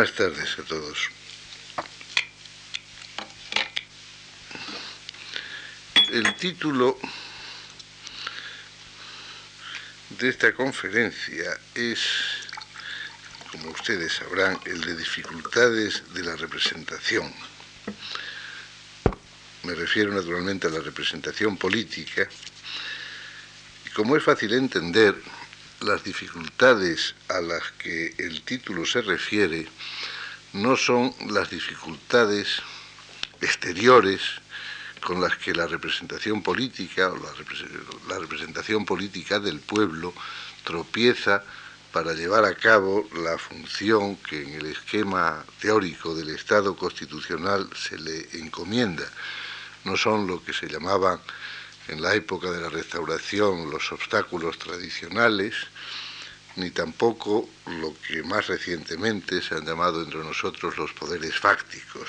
Buenas tardes a todos. El título de esta conferencia es, como ustedes sabrán, el de dificultades de la representación. Me refiero naturalmente a la representación política. Y como es fácil entender, las dificultades a las que el título se refiere no son las dificultades exteriores con las que la representación política o la, representación política del pueblo tropieza para llevar a cabo la función que en el esquema teórico del Estado constitucional se le encomienda. No son lo que se llamaban en la época de la restauración los obstáculos tradicionales, ni tampoco lo que más recientemente se han llamado entre nosotros los poderes fácticos.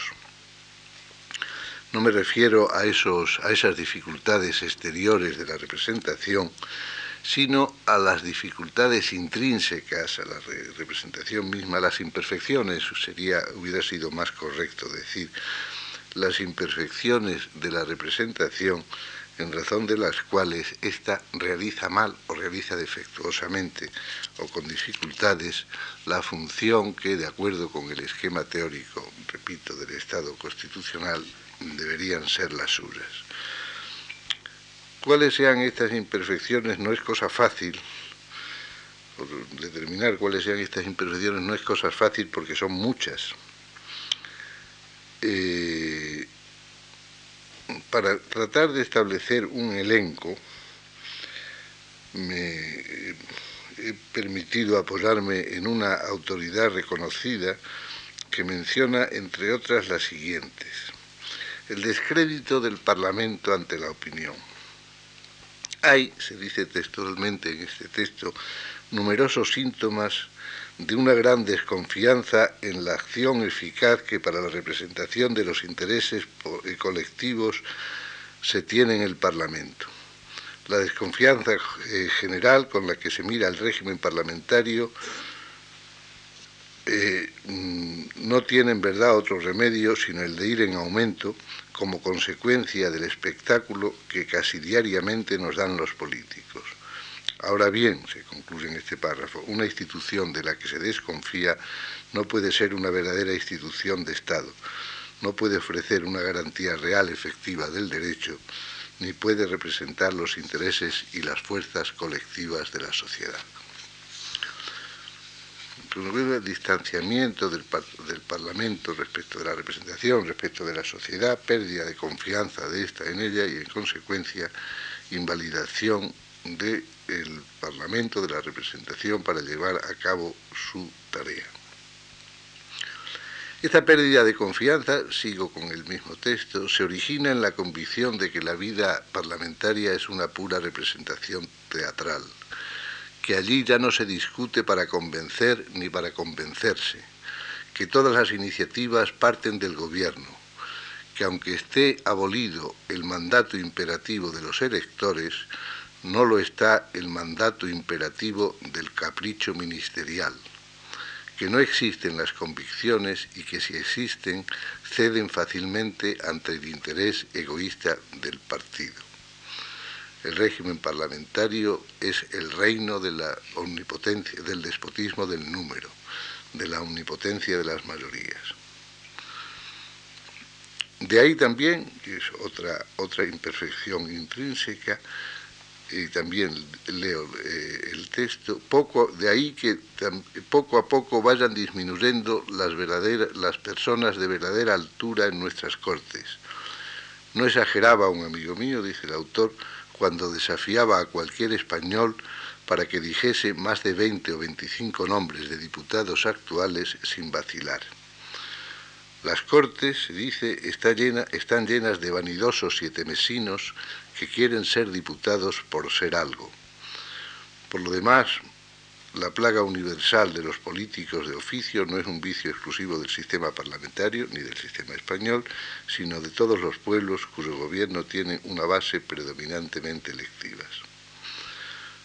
No me refiero a, esos, a esas dificultades exteriores de la representación, sino a las dificultades intrínsecas a la representación misma, las imperfecciones, sería, hubiera sido más correcto decir, las imperfecciones de la representación en razón de las cuales ésta realiza mal o realiza defectuosamente o con dificultades la función que, de acuerdo con el esquema teórico, repito, del Estado constitucional, deberían ser las suyas. Cuáles sean estas imperfecciones no es cosa fácil, determinar cuáles sean estas imperfecciones no es cosa fácil porque son muchas. Eh, para tratar de establecer un elenco, me he permitido apoyarme en una autoridad reconocida que menciona, entre otras, las siguientes el descrédito del Parlamento ante la opinión. Hay, se dice textualmente en este texto, numerosos síntomas de una gran desconfianza en la acción eficaz que para la representación de los intereses eh, colectivos se tiene en el Parlamento. La desconfianza eh, general con la que se mira el régimen parlamentario eh, mm, no tiene en verdad otro remedio sino el de ir en aumento como consecuencia del espectáculo que casi diariamente nos dan los políticos. Ahora bien, se concluye en este párrafo, una institución de la que se desconfía no puede ser una verdadera institución de Estado, no puede ofrecer una garantía real efectiva del derecho, ni puede representar los intereses y las fuerzas colectivas de la sociedad. El distanciamiento del, del, Parlamento respecto de la representación, respecto de la sociedad, pérdida de confianza de esta en ella y, en consecuencia, invalidación del Parlamento, de la representación, para llevar a cabo su tarea. Esta pérdida de confianza, sigo con el mismo texto, se origina en la convicción de que la vida parlamentaria es una pura representación teatral que allí ya no se discute para convencer ni para convencerse, que todas las iniciativas parten del gobierno, que aunque esté abolido el mandato imperativo de los electores, no lo está el mandato imperativo del capricho ministerial, que no existen las convicciones y que si existen ceden fácilmente ante el interés egoísta del partido. El régimen parlamentario es el reino de la omnipotencia, del despotismo del número, de la omnipotencia de las mayorías. De ahí también, que es otra, otra imperfección intrínseca, y también leo eh, el texto, poco, de ahí que poco a poco vayan disminuyendo las, verdaderas, las personas de verdadera altura en nuestras cortes. No exageraba un amigo mío, dice el autor, cuando desafiaba a cualquier español para que dijese más de 20 o 25 nombres de diputados actuales sin vacilar. Las Cortes, dice, están llenas de vanidosos sietemesinos que quieren ser diputados por ser algo. Por lo demás, la plaga universal de los políticos de oficio no es un vicio exclusivo del sistema parlamentario ni del sistema español, sino de todos los pueblos cuyo gobierno tiene una base predominantemente electiva.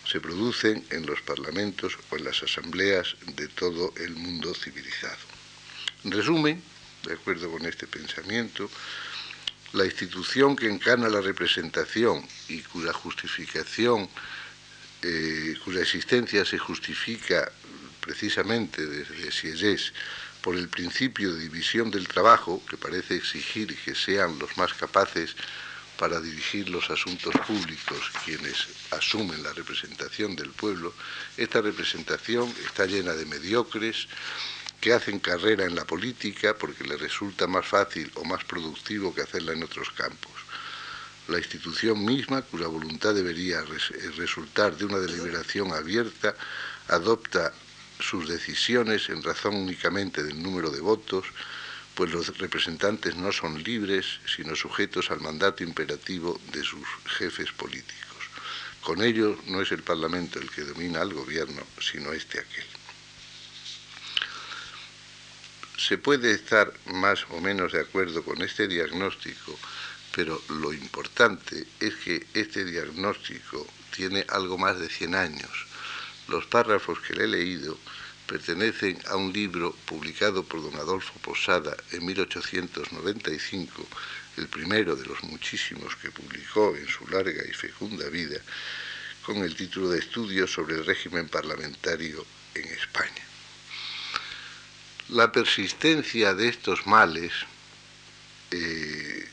Se producen en los parlamentos o en las asambleas de todo el mundo civilizado. En resumen, de acuerdo con este pensamiento, la institución que encarna la representación y cuya justificación, eh, cuya existencia se justifica precisamente desde Sieyès por el principio de división del trabajo, que parece exigir que sean los más capaces para dirigir los asuntos públicos quienes asumen la representación del pueblo, esta representación está llena de mediocres que hacen carrera en la política porque les resulta más fácil o más productivo que hacerla en otros campos. La institución misma, cuya voluntad debería resultar de una deliberación abierta, adopta sus decisiones en razón únicamente del número de votos, pues los representantes no son libres, sino sujetos al mandato imperativo de sus jefes políticos. Con ello no es el Parlamento el que domina al gobierno, sino este aquel. Se puede estar más o menos de acuerdo con este diagnóstico, pero lo importante es que este diagnóstico tiene algo más de 100 años los párrafos que le he leído pertenecen a un libro publicado por don Adolfo Posada en 1895, el primero de los muchísimos que publicó en su larga y fecunda vida, con el título de Estudios sobre el régimen parlamentario en España. La persistencia de estos males eh,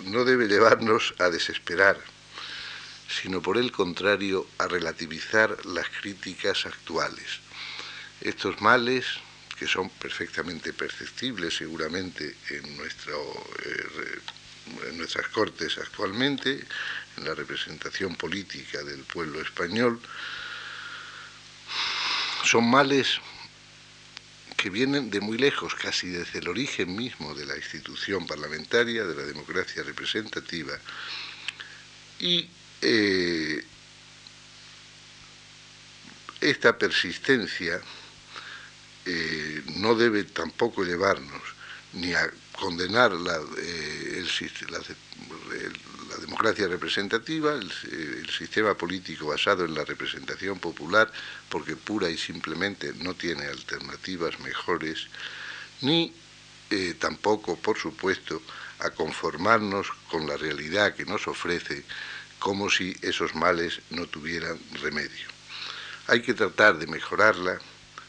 no debe llevarnos a desesperar sino por el contrario a relativizar las críticas actuales. Estos males, que son perfectamente perceptibles seguramente en, eh, en nuestras cortes actualmente, en la representación política del pueblo español, son males que vienen de muy lejos, casi desde el origen mismo de la institución parlamentaria, de la democracia representativa, y eh, esta persistencia eh, no debe tampoco llevarnos ni a condenar la, eh, democracia representativa, el, sistema político basado en la representación popular, porque pura y simplemente no tiene alternativas mejores, ni tampoco, por supuesto, a conformarnos con la realidad que nos ofrece como si esos males no tuvieran remedio. Hay que tratar de mejorarla,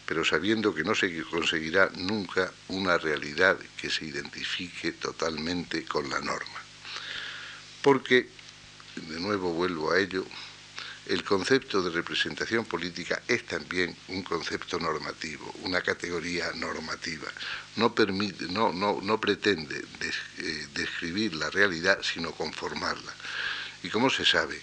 pero sabiendo que no se conseguirá nunca una realidad que se identifique totalmente con la norma. Porque, de nuevo vuelvo a ello, el concepto de representación política es también un concepto normativo, una categoría normativa. No, permite, no, no, no pretende eh, describir la realidad, sino conformarla. Y como se sabe,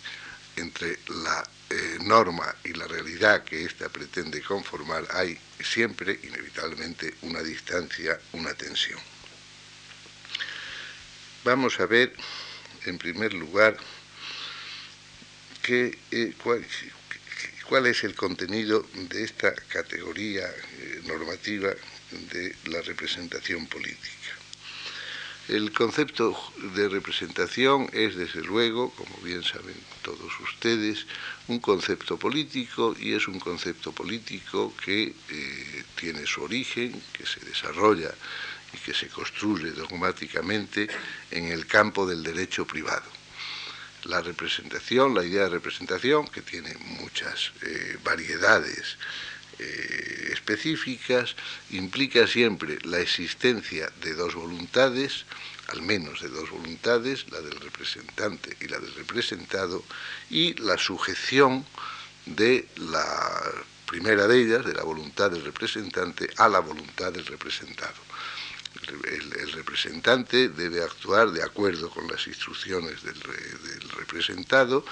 entre la eh, norma y la realidad que ésta pretende conformar hay siempre, inevitablemente, una distancia, una tensión. Vamos a ver, en primer lugar, eh, cuál, es el contenido de esta categoría eh, normativa de la representación política. El concepto de representación es, desde luego, como bien saben todos ustedes, un concepto político y es un concepto político que eh, tiene su origen, que se desarrolla y que se construye dogmáticamente en el campo del derecho privado. La representación, la idea de representación, que tiene muchas eh, variedades eh, específicas implica siempre la existencia de dos voluntades, al menos de dos voluntades, la del representante y la del representado, y la sujeción de la primera de ellas, de la voluntad del representante, a la voluntad del representado. El, representante debe actuar de acuerdo con las instrucciones del representado,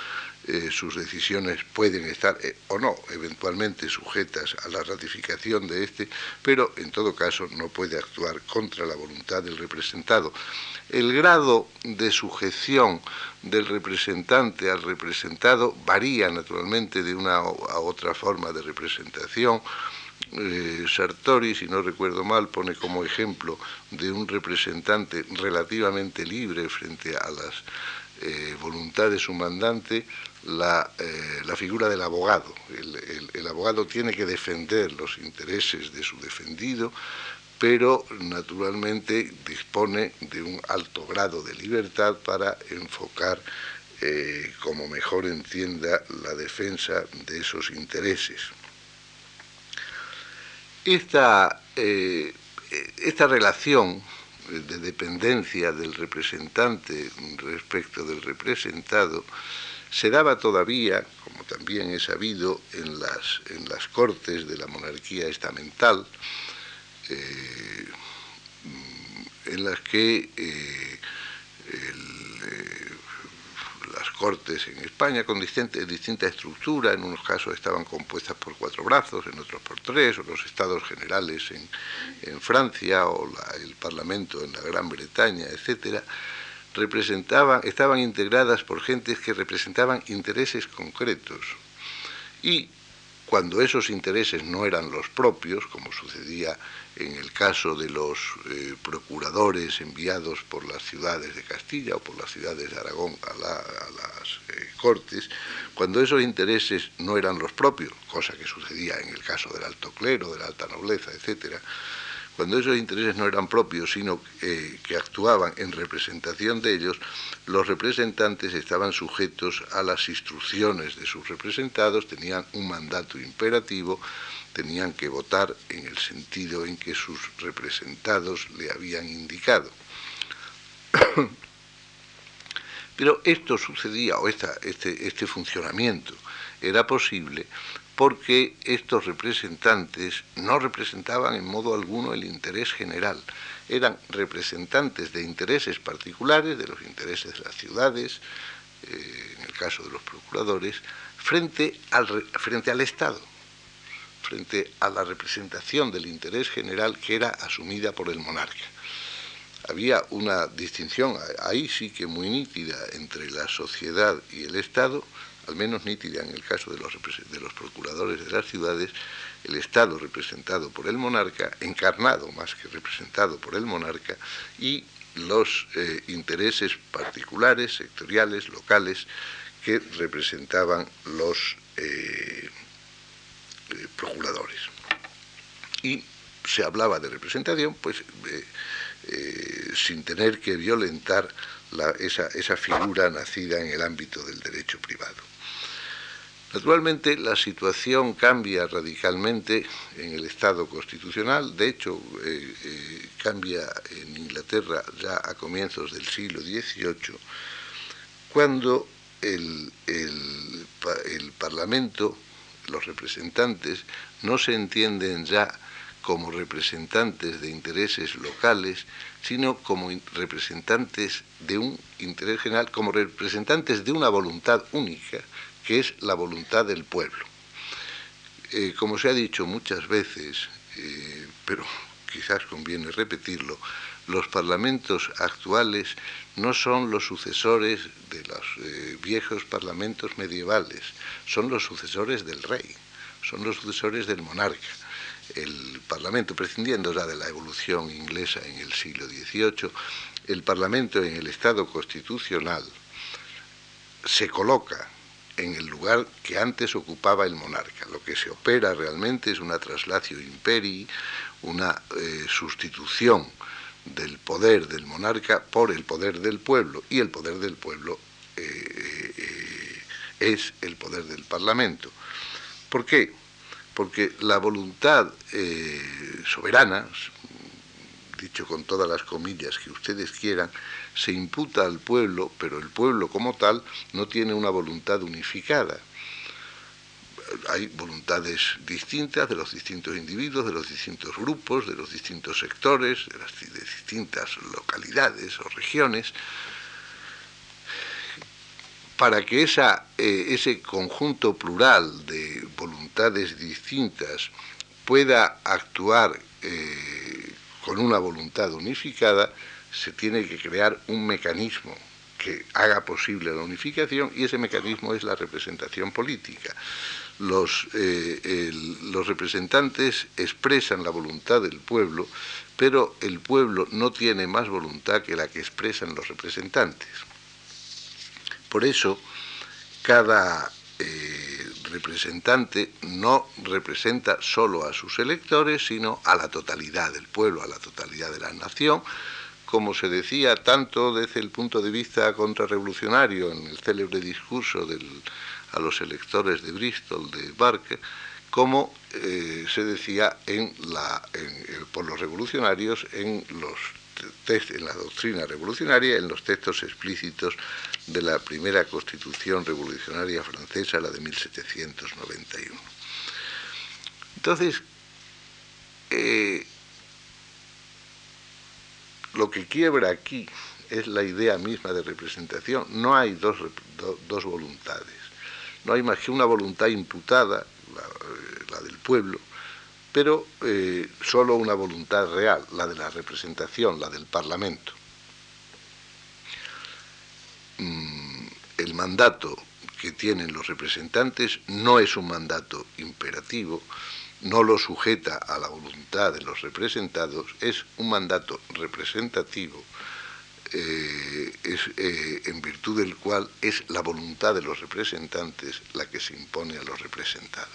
eh, sus decisiones pueden estar eh, o no eventualmente sujetas a la ratificación de este, pero en todo caso no puede actuar contra la voluntad del representado. El grado de sujeción del representante al representado varía naturalmente de una a otra forma de representación. Eh, Sartori, si no recuerdo mal, pone como ejemplo de un representante relativamente libre frente a las voluntades de su mandante eh, la, figura del abogado. El, abogado tiene que defender los intereses de su defendido, pero naturalmente dispone de un alto grado de libertad para enfocar eh, como mejor entienda la defensa de esos intereses. Esta, eh, esta relación de dependencia del representante respecto del representado se daba todavía, como también he sabido, en las, en las cortes de la monarquía estamental, eh, en las que eh, las cortes en España con distinta, distinta, estructura, en unos casos estaban compuestas por cuatro brazos, en otros por tres, o los estados generales en, en Francia, o el parlamento en la Gran Bretaña, etcétera, representaban, estaban integradas por gentes que representaban intereses concretos. Y cuando esos intereses no eran los propios, como sucedía en el caso de los eh, procuradores enviados por las ciudades de Castilla o por las ciudades de Aragón a, las eh, Cortes, cuando esos intereses no eran los propios, cosa que sucedía en el caso del alto clero, de la alta nobleza, etcétera, cuando esos intereses no eran propios, sino eh, que actuaban en representación de ellos, los representantes estaban sujetos a las instrucciones de sus representados, tenían un mandato imperativo, tenían que votar en el sentido en que sus representados le habían indicado. Pero esto sucedía, o este, este funcionamiento era posible porque estos representantes no representaban en modo alguno el interés general, eran representantes de intereses particulares, de los intereses de las ciudades, eh, en el caso de los procuradores, frente al, frente al Estado, frente a la representación del interés general que era asumida por el monarca. Había una distinción, ahí sí que muy nítida, entre la sociedad y el Estado, al menos nítida en el caso de los, procuradores de las ciudades, el Estado representado por el monarca, encarnado más que representado por el monarca, y los eh, intereses particulares, sectoriales, locales, que representaban los eh, eh, procuradores. Y se hablaba de representación, pues sin tener que violentar esa figura nacida en el ámbito del derecho privado. Naturalmente la situación cambia radicalmente en el Estado constitucional, de hecho eh, eh, cambia en Inglaterra ya a comienzos del siglo XVIII, cuando el, el Parlamento, los representantes, no se entienden ya como representantes de intereses locales, sino como representantes de un interés general, como representantes de una voluntad única, que es la voluntad del pueblo. Eh, como se ha dicho muchas veces, eh, pero quizás conviene repetirlo, los parlamentos actuales no son los sucesores de los eh, viejos parlamentos medievales, son los sucesores del rey, son los sucesores del monarca. El parlamento, prescindiendo ya de la evolución inglesa en el siglo XVIII, el parlamento en el Estado constitucional se coloca en el lugar que antes ocupaba el monarca. Lo que se opera realmente es una traslatio imperi, una eh, sustitución del poder del monarca por el poder del pueblo, y el poder del pueblo eh, eh, es el poder del parlamento. ¿Por qué? Porque la voluntad soberana, dicho con todas las comillas que ustedes quieran, se imputa al pueblo, pero el pueblo como tal no tiene una voluntad unificada. Hay voluntades distintas de los distintos individuos, de los distintos grupos, de los distintos sectores, de las distintas localidades o regiones. Para que esa, eh, ese conjunto plural de voluntades distintas pueda actuar eh, con una voluntad unificada, se tiene que crear un mecanismo que haga posible la unificación y ese mecanismo es la representación política. Los, eh, los representantes expresan la voluntad del pueblo, pero el pueblo no tiene más voluntad que la que expresan los representantes. Por eso, cada eh, representante no representa solo a sus electores, sino a la totalidad del pueblo, a la totalidad de la nación, como se decía tanto desde el punto de vista contrarrevolucionario en el célebre discurso a los electores de Bristol, de Burke, como eh, se decía la, por los revolucionarios en la doctrina revolucionaria, en los textos explícitos de la primera constitución revolucionaria francesa, la de 1791. Entonces, eh, lo que quiebra aquí es la idea misma de representación. No hay dos, dos voluntades. No hay más que una voluntad imputada, la, del pueblo, pero eh, solo una voluntad real, la de la representación, la del Parlamento. Mm, el mandato que tienen los representantes no es un mandato imperativo, no lo sujeta a la voluntad de los representados, es un mandato representativo eh, es, eh, en virtud del cual es la voluntad de los representantes la que se impone a los representados.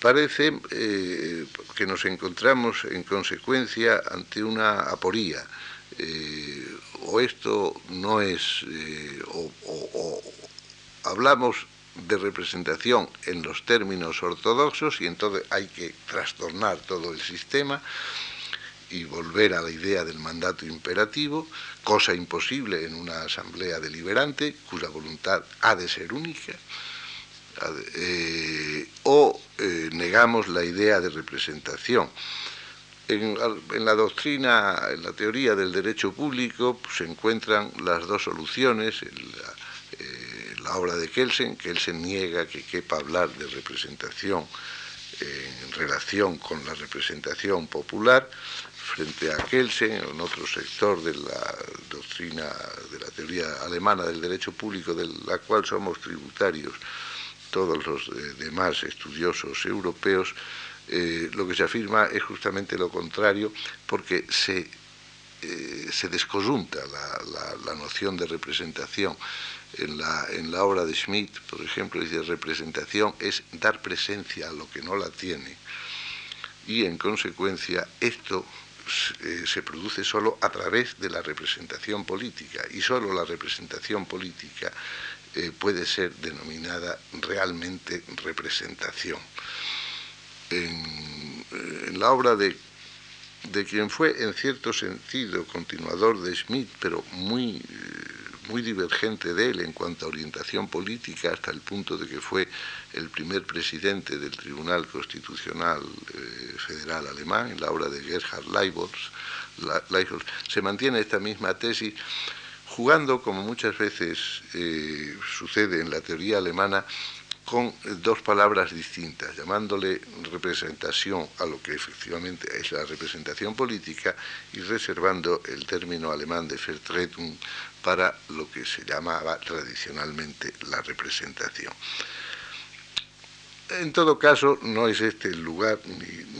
Parece eh, que nos encontramos en consecuencia ante una aporía, o esto no es, o hablamos de representación en los términos ortodoxos y entonces hay que trastornar todo el sistema y volver a la idea del mandato imperativo, cosa imposible en una asamblea deliberante cuya voluntad ha de ser única, eh, o eh, negamos la idea de representación. En, la doctrina, en la teoría del derecho público, pues, se encuentran las dos soluciones. Eh, la obra de Kelsen, Kelsen niega que quepa hablar de representación en relación con la representación popular, frente a Kelsen, en otro sector de la doctrina, de la teoría alemana del derecho público, de la cual somos tributarios todos los eh, demás estudiosos europeos, eh, lo que se afirma es justamente lo contrario, porque se, eh, se descoyunta la, noción de representación. En la, en la obra de Schmidt, por ejemplo, dice representación es dar presencia a lo que no la tiene y en consecuencia esto eh, se produce solo a través de la representación política y solo la representación política eh, puede ser denominada realmente representación. En, eh, la obra de, de, quien fue en cierto sentido continuador de Schmidt, pero muy muy divergente de él en cuanto a orientación política, hasta el punto de que fue el primer presidente del Tribunal Constitucional eh, Federal Alemán, en la obra de Gerhard Leibholz, se mantiene esta misma tesis, jugando, como muchas veces eh, sucede en la teoría alemana, con dos palabras distintas, llamándole representación a lo que efectivamente es la representación política y reservando el término alemán de Vertretung para lo que se llamaba tradicionalmente la representación. En todo caso, no es este el lugar,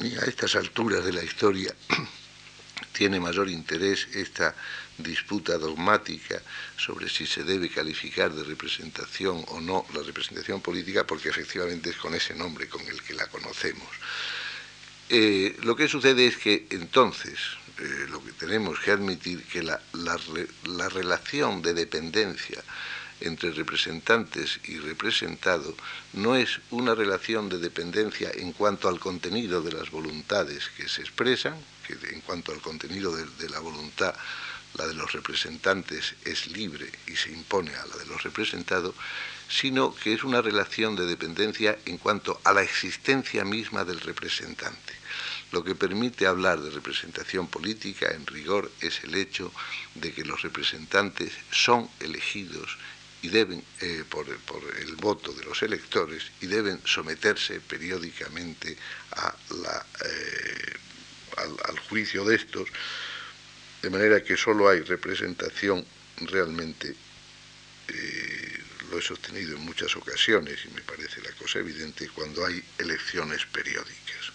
ni, a estas alturas de la historia tiene mayor interés esta disputa dogmática sobre si se debe calificar de representación o no la representación política, porque efectivamente es con ese nombre con el que la conocemos. Eh, lo que sucede es que entonces, eh, lo que tenemos que admitir que la, la, relación de dependencia entre representantes y representado no es una relación de dependencia en cuanto al contenido de las voluntades que se expresan, en cuanto al contenido de la voluntad, la de los representantes es libre y se impone a la de los representados, sino que es una relación de dependencia en cuanto a la existencia misma del representante. Lo que permite hablar de representación política en rigor es el hecho de que los representantes son elegidos y deben, eh, por, el voto de los electores, y deben someterse periódicamente eh, al, juicio de estos, de manera que solo hay representación realmente, eh, lo he sostenido en muchas ocasiones y me parece la cosa evidente, cuando hay elecciones periódicas.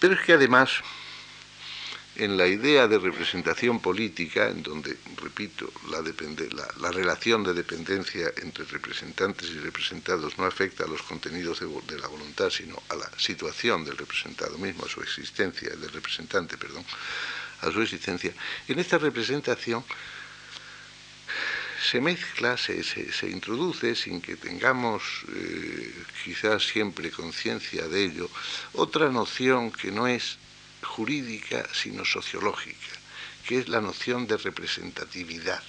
Pero es que además en la idea de representación política, en donde, repito, la, la, relación de dependencia entre representantes y representados no afecta a los contenidos de, la voluntad, sino a la situación del representado mismo, a su existencia, del representante, perdón, a su existencia. En esta representación se mezcla, se, se, introduce sin que tengamos eh, quizás siempre conciencia de ello, otra noción que no es jurídica, sino sociológica, que es la noción de representatividad.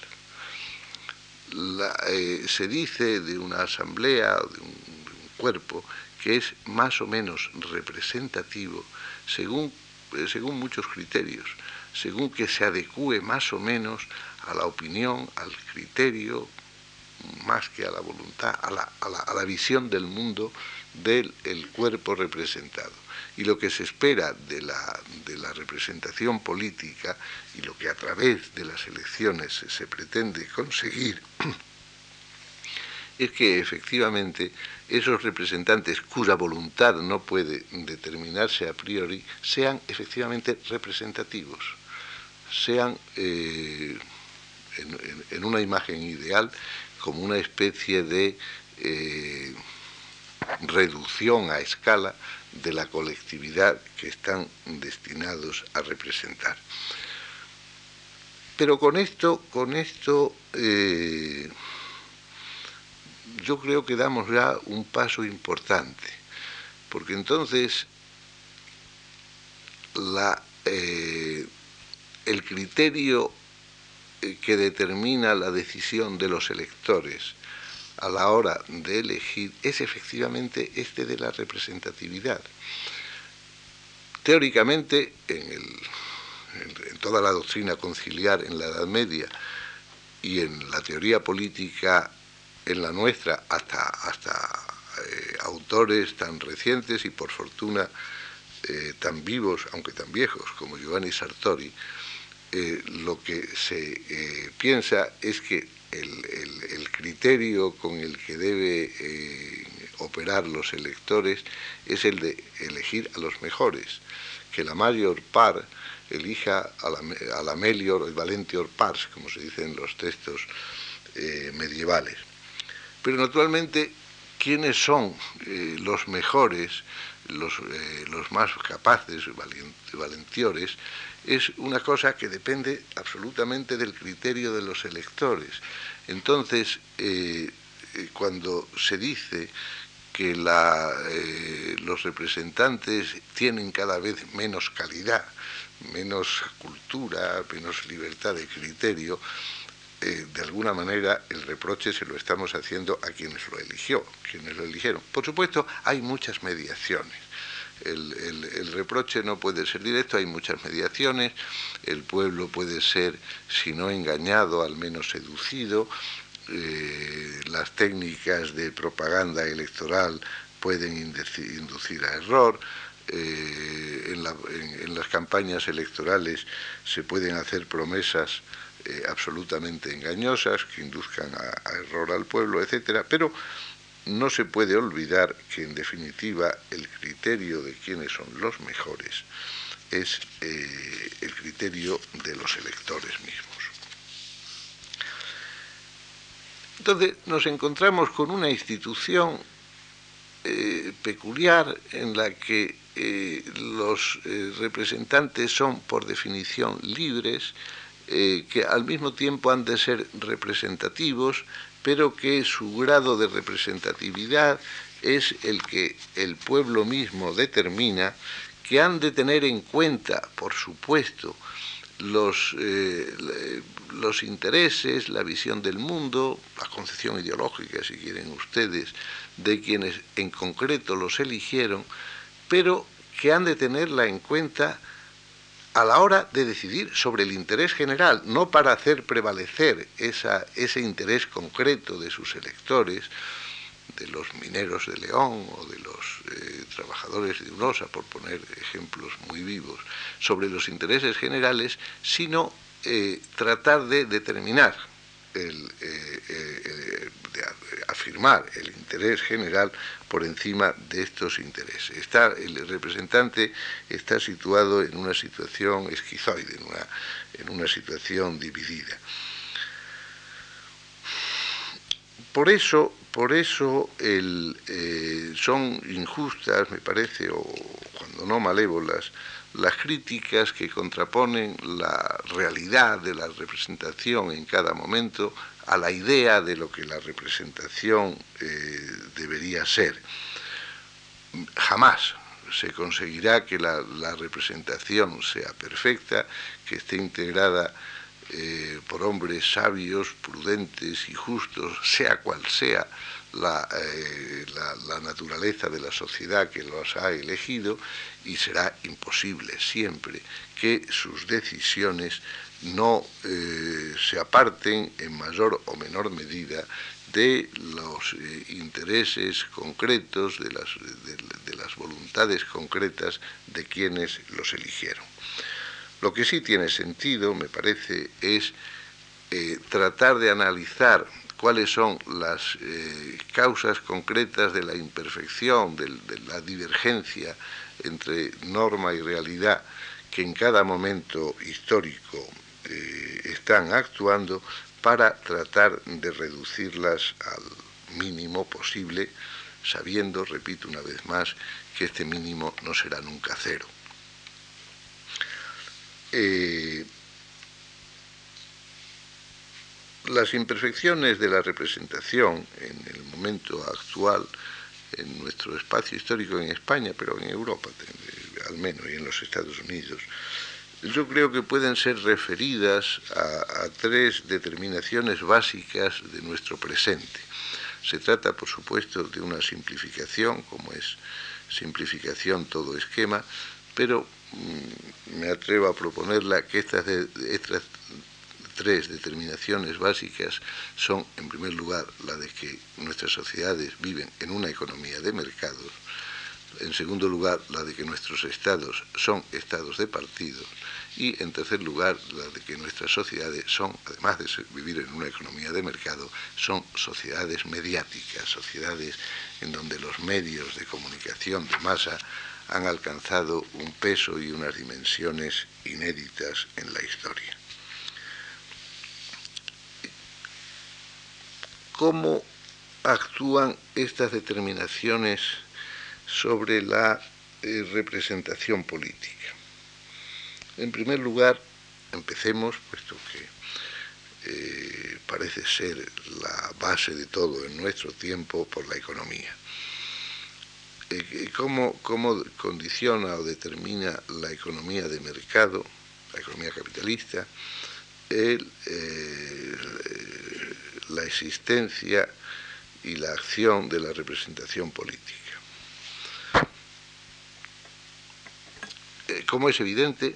Eh, se dice de una asamblea de un, cuerpo que es más o menos representativo según, eh, según muchos criterios, según que se adecue más o menos a la opinión, al criterio, más que a la voluntad, a la, a la, visión del mundo del cuerpo representado y lo que se espera de la, de la representación política y lo que a través de las elecciones se, pretende conseguir es que efectivamente esos representantes cuya voluntad no puede determinarse a priori sean efectivamente representativos, sean eh, en, una imagen ideal como una especie de eh, reducción a escala de la colectividad que están destinados a representar. Pero con esto, con esto eh, yo creo que damos ya un paso importante, porque entonces la, eh, el criterio eh, que determina la decisión de los electores a la hora de elegir es efectivamente este de la representatividad. Teóricamente, en, toda la doctrina conciliar en la Edad Media y en la teoría política en la nuestra, hasta, hasta eh, autores tan recientes y por fortuna eh, tan vivos, aunque tan viejos, como Giovanni Sartori, eh, lo que se piensa es que el, criterio con el que debe eh, operar los electores es el de elegir a los mejores, que la mayor par elija a la, a la melior, el valentior pars, como se dice en los textos eh, medievales. Pero naturalmente, ¿quiénes son eh, los mejores, los, los, más capaces, valentiores? Es una cosa que depende absolutamente del criterio de los electores. Entonces, eh, eh, cuando se dice que eh, los representantes tienen cada vez menos calidad, menos cultura, menos libertad de criterio, de alguna manera el reproche se lo estamos haciendo a quienes lo eligió, quienes lo eligieron. Por supuesto, hay muchas mediaciones el, reproche no puede ser directo, hay muchas mediaciones, el pueblo puede ser, si no engañado, al menos seducido, eh, las técnicas de propaganda electoral pueden inducir a error, eh, en, las campañas electorales se pueden hacer promesas eh, absolutamente engañosas que induzcan a, a, error al pueblo, etcétera, pero no se puede olvidar que en definitiva el criterio de quiénes son los mejores es eh, el criterio de los electores mismos. Entonces nos encontramos con una institución eh, peculiar en la que eh, los representantes son por definición libres, que al mismo tiempo han de ser representativos, pero que su grado de representatividad es el que el pueblo mismo determina, que han de tener en cuenta, por supuesto, los, eh, los intereses, la visión del mundo, la concepción ideológica, si quieren ustedes, de quienes en concreto los eligieron, pero que han de tenerla en cuenta a la hora de decidir sobre el interés general, no para hacer prevalecer ese interés concreto de sus electores, de los mineros de León o de los eh, trabajadores de Unosa, por poner ejemplos muy vivos, sobre los intereses generales, sino eh, tratar de determinar el, afirmar el interés general por encima de estos intereses. Está, el representante está situado en una situación esquizoide, en una, en una situación dividida. Por eso, por eso eh, son injustas, me parece, o cuando no malévolas, las críticas que contraponen la realidad de la representación en cada momento a la idea de lo que la representación eh, debería ser. Jamás se conseguirá que la, representación sea perfecta, que esté integrada eh, por hombres sabios, prudentes y justos, sea cual sea eh, la, naturaleza de la sociedad que los ha elegido, y será imposible siempre que sus decisiones no eh, se aparten en mayor o menor medida de los eh, intereses concretos, de las, de, las, voluntades concretas de quienes los eligieron. Lo que sí tiene sentido, me parece, es tratar de analizar cuáles son las causas concretas de la imperfección, de la divergencia entre norma y realidad que en cada momento histórico eh, están actuando para tratar de reducirlas al mínimo posible, sabiendo, repito una vez más, que este mínimo no será nunca cero. Eh, las imperfecciones de la representación en el momento actual en nuestro espacio histórico en España, pero en Europa al menos y en los Estados Unidos, yo creo que pueden ser referidas a, tres determinaciones básicas de nuestro presente. Se trata, por supuesto, de una simplificación, como es simplificación todo esquema, pero mm, me atrevo a proponerla que estas, estas tres determinaciones básicas son, en primer lugar, la de que nuestras sociedades viven en una economía de mercados, en segundo lugar, la de que nuestros estados son estados de partidos y, en tercer lugar, la de que nuestras sociedades son, además de vivir en una economía de mercado, son sociedades mediáticas, sociedades en donde los medios de comunicación de masa han alcanzado un peso y unas dimensiones inéditas en la historia. ¿Cómo actúan estas determinaciones sobre la eh, representación política. En primer lugar, empecemos, puesto que eh, parece ser la base de todo en nuestro tiempo, por la economía. Eh, ¿cómo, ¿Cómo condiciona o determina la economía de mercado, la economía capitalista, la existencia y la acción de la representación política? Eh, como es evidente,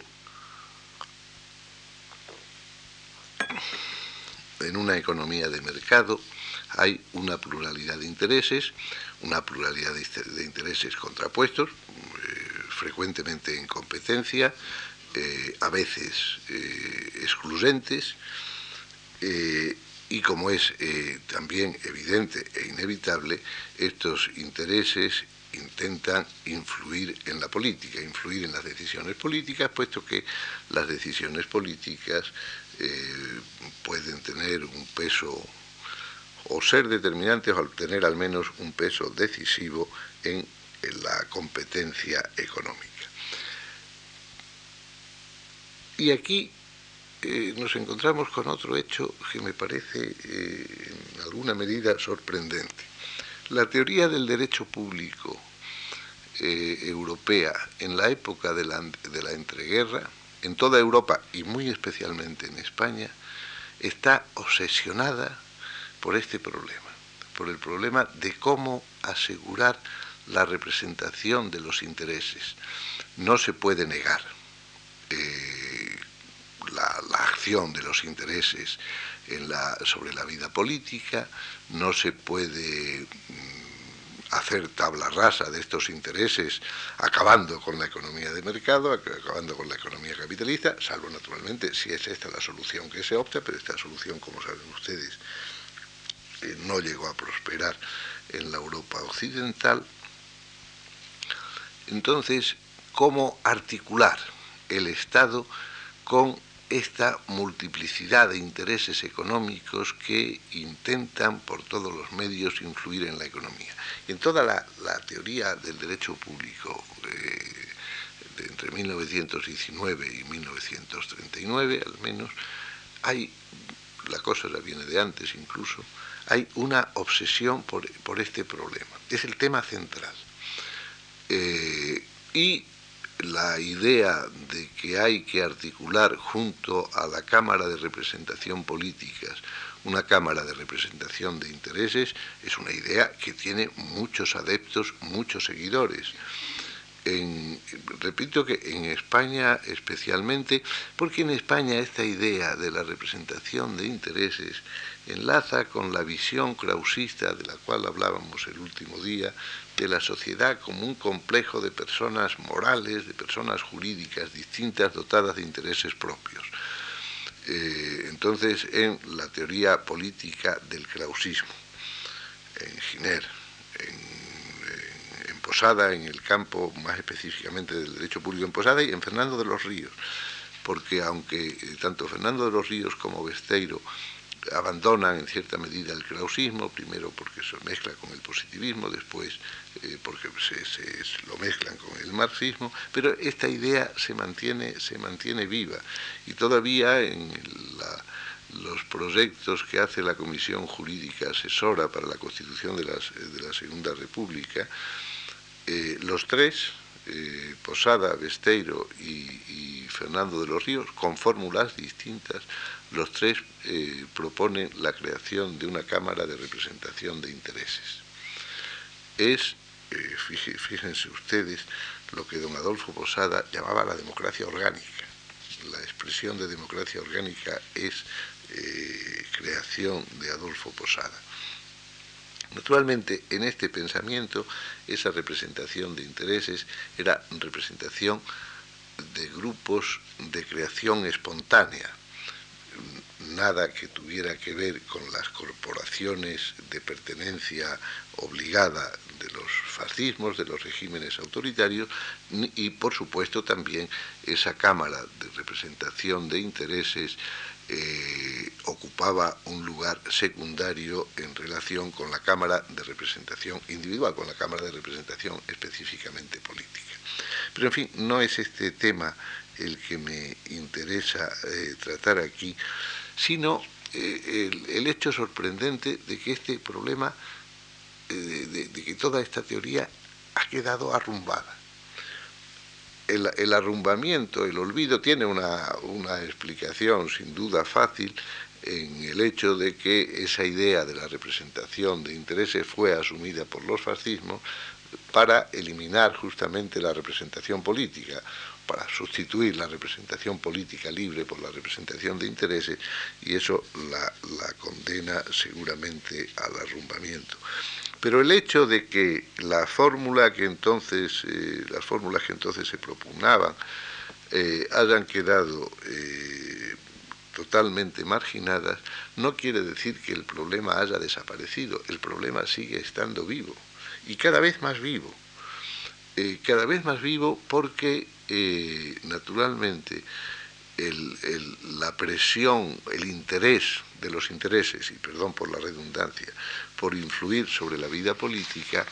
en una economía de mercado hay una pluralidad de intereses, una pluralidad de intereses contrapuestos, eh, frecuentemente en competencia, eh, a veces excluyentes, y como es también evidente e inevitable, estos intereses intentan influir en la política, influir en las decisiones políticas, puesto que las decisiones políticas eh, pueden tener un peso o ser determinantes o tener al menos un peso decisivo en, la competencia económica. Y aquí eh, nos encontramos con otro hecho que me parece eh, en alguna medida sorprendente. La teoría del derecho público eh, europea en la época de la, entreguerra, en toda Europa y muy especialmente en España, está obsesionada por este problema, por el problema de cómo asegurar la representación de los intereses. No se puede negar la, acción de los intereses sobre la vida política, no se puede mm, hacer tabla rasa de estos intereses, acabando con la economía de mercado, acabando con la economía capitalista, salvo naturalmente si es esta la solución que se opta, pero esta solución, como saben ustedes, eh, no llegó a prosperar en la Europa occidental. Entonces, ¿cómo articular el Estado con esta multiplicidad de intereses económicos que intentan por todos los medios influir en la economía. En toda la, teoría del derecho público eh, entre 1919 y 1939 al menos, hay, la cosa ya viene de antes incluso, hay una obsesión por, este problema. Es el tema central. Eh, y la idea de que hay que articular junto a la Cámara de Representación Políticas una Cámara de Representación de Intereses es una idea que tiene muchos adeptos, muchos seguidores. repito que en España especialmente, porque en España esta idea de la representación de intereses enlaza con la visión krausista de la cual hablábamos el último día, de la sociedad como un complejo de personas morales, de personas jurídicas distintas dotadas de intereses propios. Eh, entonces, en la teoría política del krausismo, en Giner, en, Posada, en el campo más específicamente del derecho público en Posada y en Fernando de los Ríos, porque aunque eh, tanto Fernando de los Ríos como Besteiro abandonan en cierta medida el krausismo, primero porque se mezcla con el positivismo, después eh, porque se, lo mezclan con el marxismo, pero esta idea se mantiene, se mantiene viva. Y todavía en los proyectos que hace la Comisión Jurídica Asesora para la Constitución de, la Segunda República, eh, los tres, eh, Posada, Besteiro y Fernando de los Ríos, con fórmulas distintas, los tres eh, proponen la creación de una Cámara de Representación de Intereses. Es, eh, fíjense ustedes, lo que don Adolfo Posada llamaba la democracia orgánica. La expresión de democracia orgánica es creación de Adolfo Posada. Naturalmente, en este pensamiento, esa representación de intereses era representación de grupos de creación espontánea, nada que tuviera que ver con las corporaciones de pertenencia obligada de los fascismos, de los regímenes autoritarios, y por supuesto también esa Cámara de Representación de Intereses eh, ocupaba un lugar secundario en relación con la Cámara de Representación individual, con la Cámara de Representación específicamente política. Pero en fin, no es este tema el que me interesa eh, tratar aquí, sino eh, el, hecho sorprendente de que este problema, de, que toda esta teoría ha quedado arrumbada. El, arrumbamiento, el olvido, tiene una, explicación sin duda fácil en el hecho de que esa idea de la representación de intereses fue asumida por los fascismos para eliminar justamente la representación política para sustituir la representación política libre por la representación de intereses y eso la, condena seguramente al arrumbamiento. Pero el hecho de que la fórmula que entonces, eh, las fórmulas que entonces se propugnaban eh, hayan quedado eh, totalmente marginadas, no quiere decir que el problema haya desaparecido, el problema sigue estando vivo y cada vez más vivo. cada vez más vivo porque la presión, el interés de los intereses, y perdón por la redundancia, por influir sobre la vida política,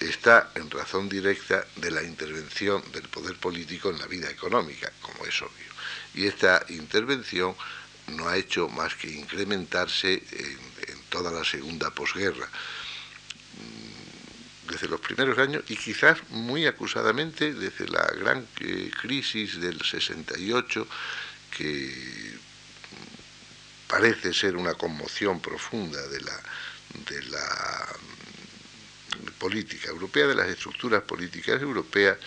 está en razón directa de la intervención del poder político en la vida económica, como es obvio. Y esta intervención no ha hecho más que incrementarse en toda la segunda posguerra desde los primeros años y quizás muy acusadamente desde la gran eh, crisis del 68 que parece ser una conmoción profunda de la, la política europea, de las estructuras políticas europeas,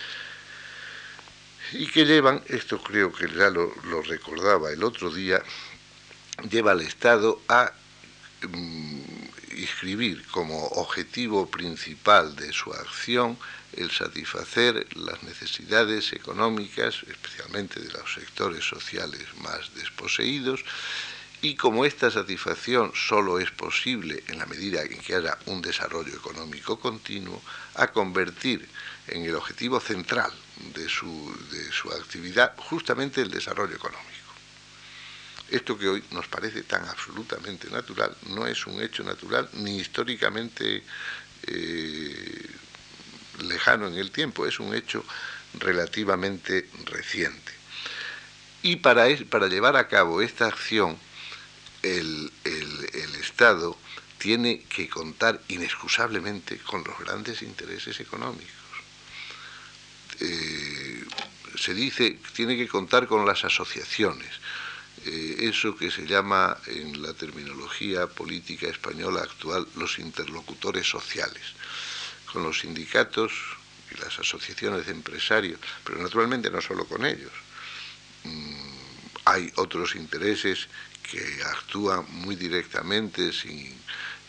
y que llevan, esto creo que ya lo, lo recordaba el otro día, lleva al Estado a mm, inscribir como objetivo principal de su acción el satisfacer las necesidades económicas, especialmente de los sectores sociales más desposeídos, y como esta satisfacción solo es posible en la medida en que haya un desarrollo económico continuo, a convertir en el objetivo central de su, de su actividad justamente el desarrollo económico. Esto que hoy nos parece tan absolutamente natural no es un hecho natural ni históricamente eh, lejano en el tiempo, es un hecho relativamente reciente. Y para, para llevar a cabo esta acción, el, Estado tiene que contar inexcusablemente con los grandes intereses económicos. Eh, se dice que tiene que contar con las asociaciones, eh, eso que se llama en la terminología política española actual los interlocutores sociales con los sindicatos y las asociaciones de empresarios, pero naturalmente no solo con ellos. Mm, hay otros intereses que actúan muy directamente sin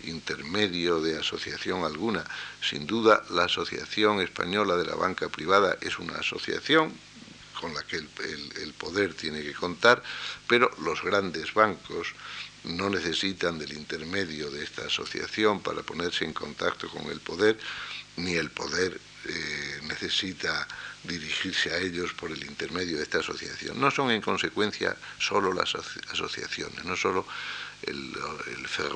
intermedio de asociación alguna. Sin duda, la Asociación Española de la Banca Privada es una asociación con la que el, poder tiene que contar, pero los grandes bancos no necesitan del intermedio de esta asociación para ponerse en contacto con el poder, ni el poder eh, necesita dirigirse a ellos por el intermedio de esta asociación. No son en consecuencia solo las asociaciones, no solo el,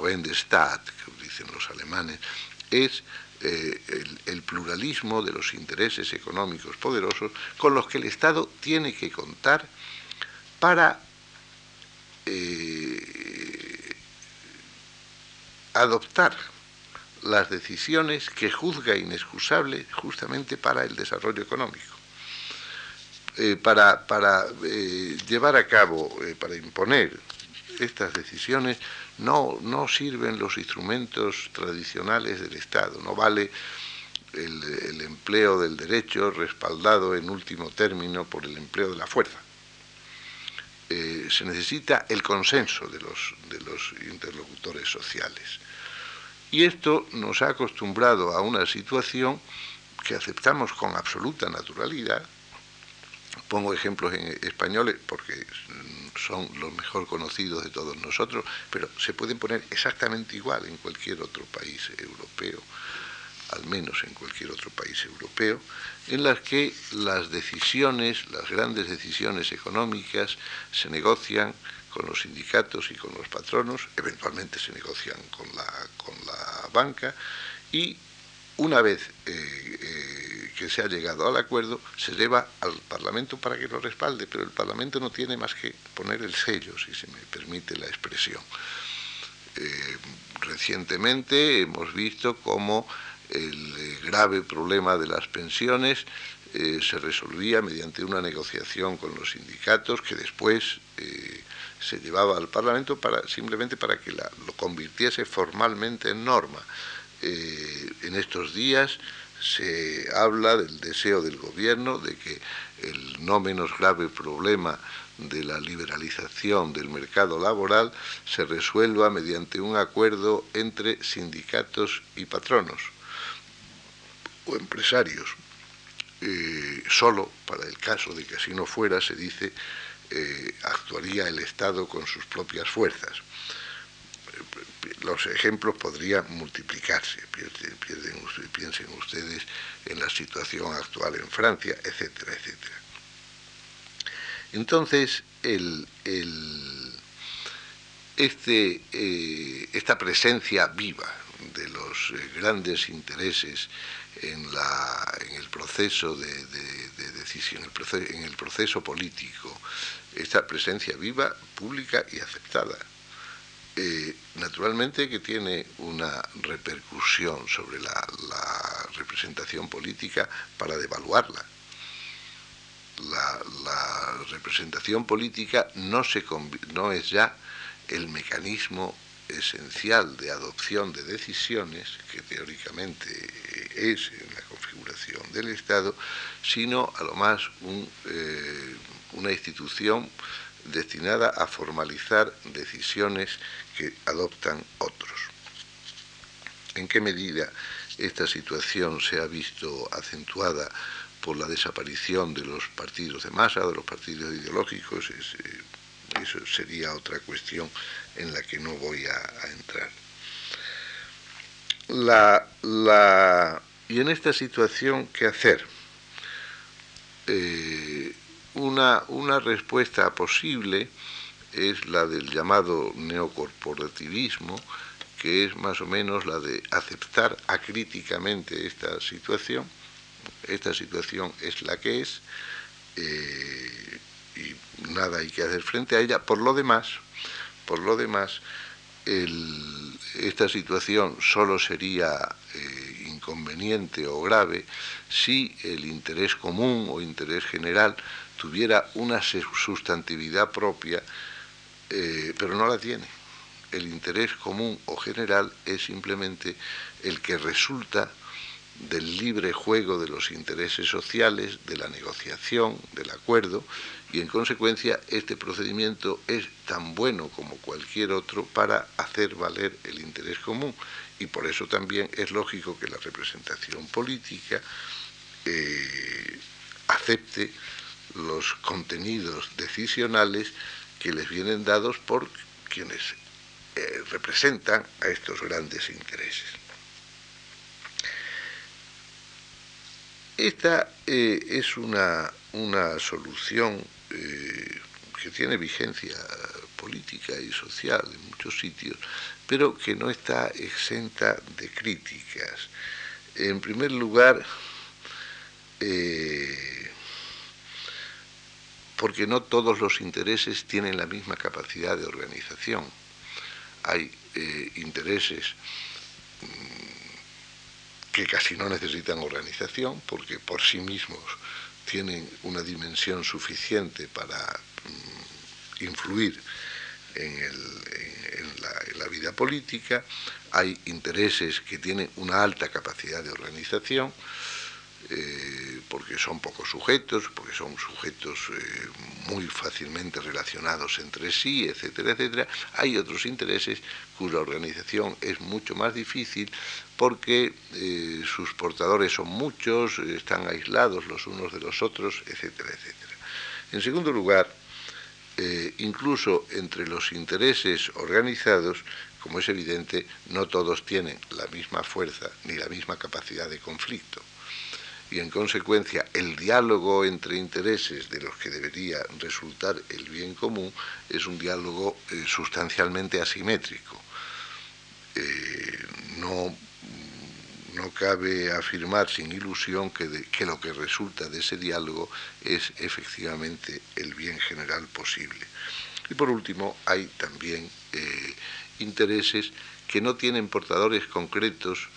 el Staat, que dicen los alemanes, es eh, el, pluralismo de los intereses económicos poderosos con los que el Estado tiene que contar para eh, adoptar las decisiones que juzga inexcusable justamente para el desarrollo económico. Eh, para, para llevar a cabo, para imponer estas decisiones, no, sirven los instrumentos tradicionales del Estado, no vale el, empleo del derecho respaldado en último término por el empleo de la fuerza. se necesita el consenso de los interlocutores sociales. Y esto nos ha acostumbrado a una situación que aceptamos con absoluta naturalidad. Pongo ejemplos españoles porque son los mejor conocidos de todos nosotros, pero se pueden poner exactamente igual en cualquier otro país europeo, al menos en cualquier otro país europeo, en las que las decisiones, las grandes decisiones económicas, se negocian con los sindicatos y con los patronos, eventualmente se negocian con la, con la banca y una vez eh, eh, que se ha llegado al acuerdo, se lleva al Parlamento para que lo respalde, pero el Parlamento no tiene más que poner el sello, si se me permite la expresión. Eh, recientemente hemos visto cómo el grave problema de las pensiones se resolvía mediante una negociación con los sindicatos que después se llevaba al Parlamento simplemente para que lo convirtiese formalmente en norma. Eh, en estos días se habla del deseo del gobierno de que el no menos grave problema de la liberalización del mercado laboral se resuelva mediante un acuerdo entre sindicatos y patronos o empresarios. Eh, solo para el caso de que así no fuera se dice eh, actuaría el Estado con sus propias fuerzas. Los ejemplos podrían multiplicarse, piensen ustedes en la situación actual en Francia, etcétera, etcétera. Entonces, este, eh, esta presencia viva de los eh, grandes intereses en, el proceso de, decisión, en el proceso político, esta presencia viva, pública y aceptada. Eh, naturalmente que tiene una repercusión sobre la, representación política para devaluarla. La, representación política no, se, no es ya el mecanismo esencial de adopción de decisiones, que teóricamente es en la configuración del Estado, sino a lo más eh, una institución destinada a formalizar decisiones que adoptan otros. en qué medida esta situación se ha visto acentuada por la desaparición de los partidos de masa, de los partidos ideológicos, eh, eso sería otra cuestión en la que no voy a, entrar. y en esta situación, ¿qué hacer? Eh, una, una respuesta posible es la del llamado neocorporativismo, que es más o menos la de aceptar acríticamente esta situación. Esta situación es la que es eh, y nada hay que hacer frente a ella. Por lo demás, por lo demás, esta situación solo sería eh, inconveniente o grave si el interés común o interés general tuviera una sustantividad propia, eh, pero no la tiene. El interés común o general es simplemente el que resulta del libre juego de los intereses sociales, de la negociación, del acuerdo, y en consecuencia este procedimiento es tan bueno como cualquier otro para hacer valer el interés común. Y por eso también es lógico que la representación política eh, acepte los contenidos decisionales que les vienen dados por quienes eh, representan a estos grandes intereses. Esta eh, es una, solución eh, que tiene vigencia política y social en muchos sitios, pero que no está exenta de críticas. En primer lugar, porque no todos los intereses tienen la misma capacidad de organización. Hay intereses mm, que casi no necesitan organización porque por sí mismos tienen una dimensión suficiente para mm, influir en, la, vida política, hay intereses que tienen una alta capacidad de organización, eh, porque son pocos sujetos, porque son sujetos eh, muy fácilmente relacionados entre sí, etcétera, etcétera. Hay otros intereses cuya organización es mucho más difícil porque eh, sus portadores son muchos, están aislados los unos de los otros, etcétera, etcétera. En segundo lugar, incluso entre los intereses organizados, como es evidente, no todos tienen la misma fuerza ni la misma capacidad de conflicto y en consecuencia el diálogo entre intereses de los que debería resultar el bien común es un diálogo eh, sustancialmente asimétrico. Eh, no, no cabe afirmar sin ilusión que, que lo que resulta de ese diálogo es efectivamente el bien general posible. Y por último, hay también eh, intereses que no tienen portadores concretos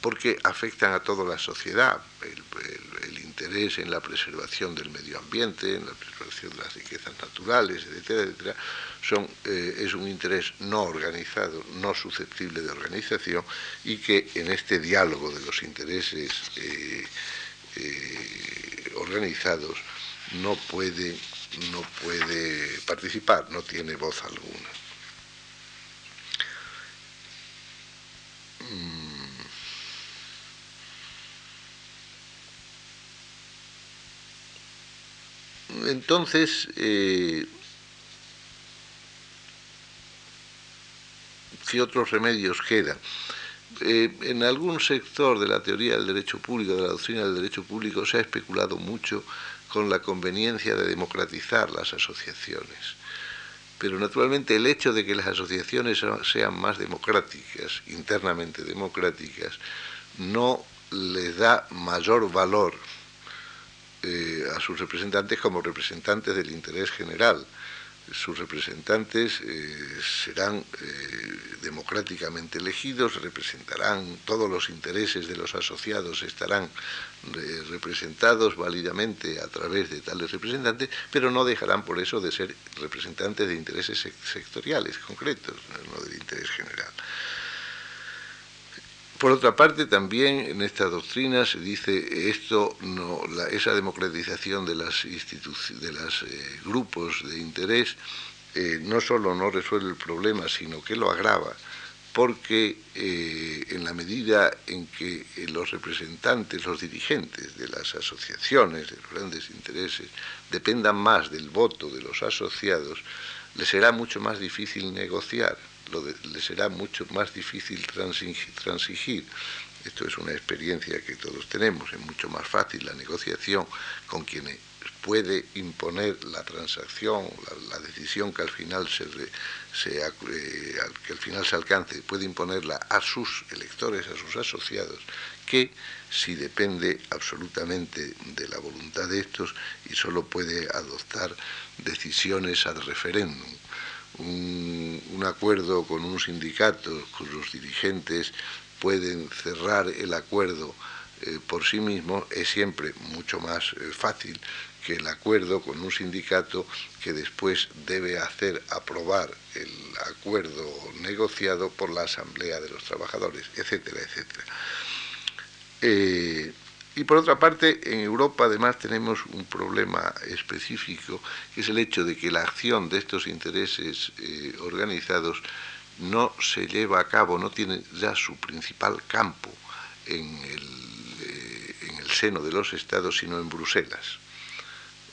porque afectan a toda la sociedad. El, interés en la preservación del medio ambiente, en la preservación de las riquezas naturales, etcétera, etcétera, son, eh, es un interés no organizado, no susceptible de organización y que en este diálogo de los intereses eh, eh, organizados no puede, no puede participar, no tiene voz alguna. Mm. Entonces, eh, ¿qué otros remedios quedan? Eh, en algún sector de la teoría del derecho público, de la doctrina del derecho público, se ha especulado mucho con la conveniencia de democratizar las asociaciones. Pero naturalmente el hecho de que las asociaciones sean más democráticas, internamente democráticas, no les da mayor valor eh, a sus representantes como representantes del interés general. Sus representantes eh, serán eh, democráticamente elegidos, representarán todos los intereses de los asociados, estarán representados válidamente a través de tales representantes, pero no dejarán por eso de ser representantes de intereses sectoriales concretos, no del interés general. Por otra parte, también en esta doctrina se dice esto, no, esa democratización de los de los eh, grupos de interés eh, no solo no resuelve el problema, sino que lo agrava, porque eh, en la medida en que los representantes, los dirigentes de las asociaciones, de los grandes intereses, dependan más del voto de los asociados, les será mucho más difícil negociar, les será mucho más difícil transigir. Esto es una experiencia que todos tenemos, es mucho más fácil la negociación con quienes puede imponer la transacción, la, decisión que al final se, eh, que al final se alcance, puede imponerla a sus electores, a sus asociados, que si depende absolutamente de la voluntad de estos y solo puede adoptar decisiones ad referéndum. Un, acuerdo con un sindicato cuyos dirigentes pueden cerrar el acuerdo eh, por sí mismo es siempre mucho más eh, fácil que el acuerdo con un sindicato que después debe hacer aprobar el acuerdo negociado por la Asamblea de los Trabajadores, etcétera, etcétera. Eh, y por otra parte, en Europa además tenemos un problema específico, que es el hecho de que la acción de estos intereses organizados no se lleva a cabo, no tiene ya su principal campo en el, eh, seno de los estados, sino en Bruselas.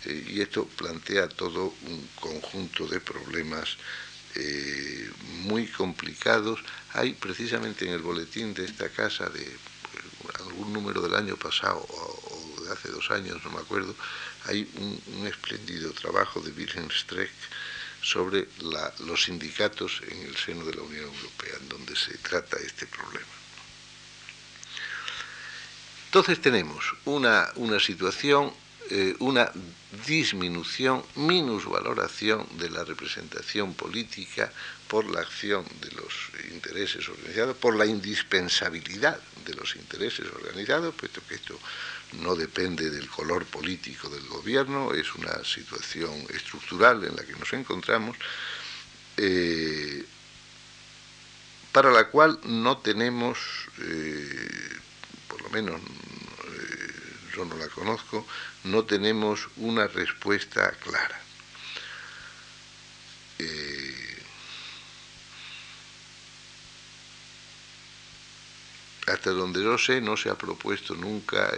Eh, y esto plantea todo un conjunto de problemas eh, muy complicados. Hay precisamente en el boletín de esta casa de algún número del año pasado o, de hace dos años, no me acuerdo, hay un, espléndido trabajo de Wilhelm Streck sobre los sindicatos en el seno de la Unión Europea, en donde se trata este problema. Entonces tenemos una, una situación, eh, una disminución, minusvaloración de la representación política por la acción de los intereses organizados, por la indispensabilidad de los intereses organizados, puesto que esto no depende del color político del gobierno, es una situación estructural en la que nos encontramos, eh, para la cual no tenemos, eh, por lo menos eh, yo no la conozco, no tenemos una respuesta clara. Hasta donde yo sé, no se ha propuesto nunca,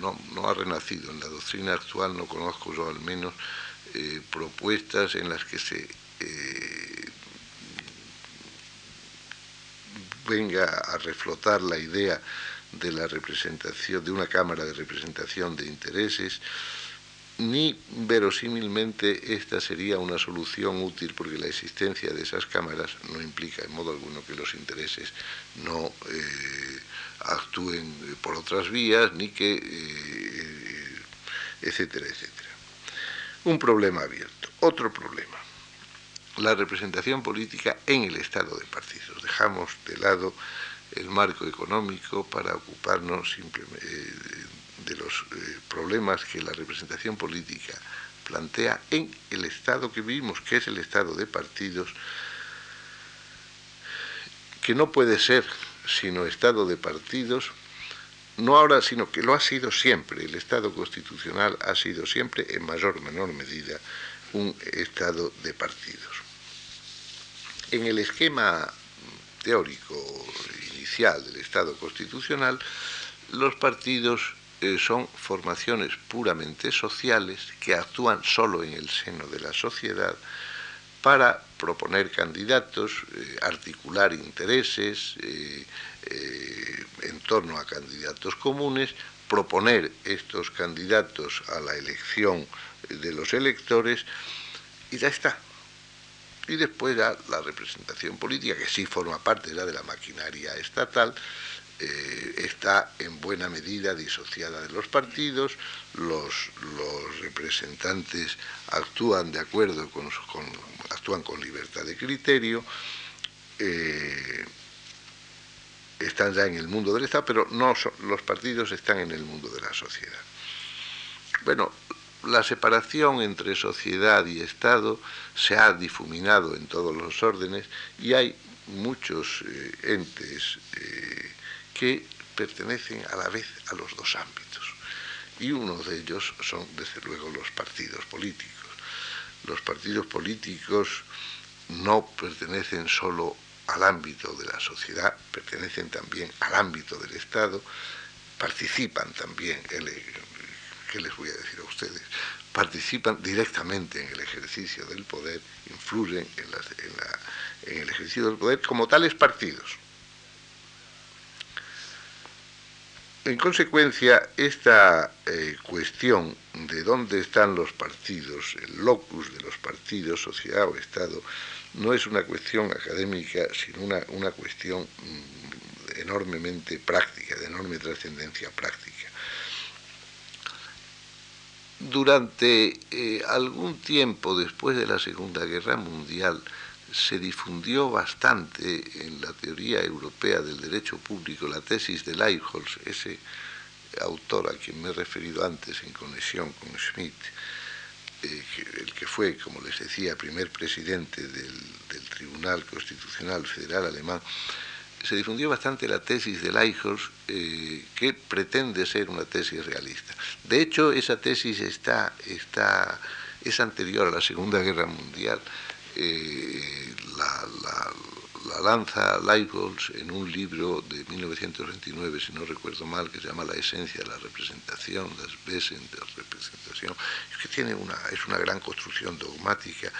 no, ha renacido. En la doctrina actual, no conozco yo al menos, eh, propuestas en las que se eh, venga a reflotar la idea de la representación, de una Cámara de Representación de Intereses, ni verosímilmente esta sería una solución útil porque la existencia de esas cámaras no implica en modo alguno que los intereses no eh, actúen por otras vías ni que eh, etcétera etcétera. Un problema abierto. Otro problema. La representación política en el estado de partidos dejamos de lado el marco económico para ocuparnos simplemente eh, de los eh, problemas que la representación política plantea en el Estado que vivimos, que es el Estado de partidos, que no puede ser sino Estado de partidos, no ahora, sino que lo ha sido siempre. El Estado constitucional ha sido siempre, en mayor o menor medida, un Estado de partidos. En el esquema teórico inicial del Estado constitucional, los partidos eh, son formaciones puramente sociales que actúan solo en el seno de la sociedad para proponer candidatos, eh, articular intereses eh, en torno a candidatos comunes, proponer estos candidatos a la elección de los electores y ya está. Y después ya la representación política, que sí forma parte ya de la maquinaria estatal, eh, está en buena medida disociada de los partidos, los, representantes actúan de acuerdo con, actúan con libertad de criterio, eh, están ya en el mundo del Estado, pero no los partidos están en el mundo de la sociedad. Bueno, la separación entre sociedad y Estado se ha difuminado en todos los órdenes y hay muchos eh, entes que pertenecen a la vez a los dos ámbitos. Y uno de ellos son, desde luego, los partidos políticos. Los partidos políticos no pertenecen solo al ámbito de la sociedad, pertenecen también al ámbito del Estado, participan también, ¿qué les voy a decir a ustedes? Participan directamente en el ejercicio del poder, influyen en, el ejercicio del poder como tales partidos. En consecuencia, esta eh, cuestión de dónde están los partidos, el locus de los partidos, sociedad o Estado, no es una cuestión académica, sino una, una cuestión mm, enormemente práctica, de enorme trascendencia práctica. Durante eh, algún tiempo después de la Segunda Guerra Mundial, se difundió bastante en la teoría europea del derecho público la tesis de Leichholz, ese autor a quien me he referido antes en conexión con Schmidt, eh, el que fue, como les decía, primer presidente del, Tribunal Constitucional Federal Alemán, se difundió bastante la tesis de Leichholz, eh, que pretende ser una tesis realista. De hecho, esa tesis está, está, es anterior a la Segunda Guerra Mundial. Eh, la, lanza Leichholz en un libro de 1929, si no recuerdo mal, que se llama La esencia de la representación, las Wesen de la representación, que tiene una, es una gran construcción dogmática,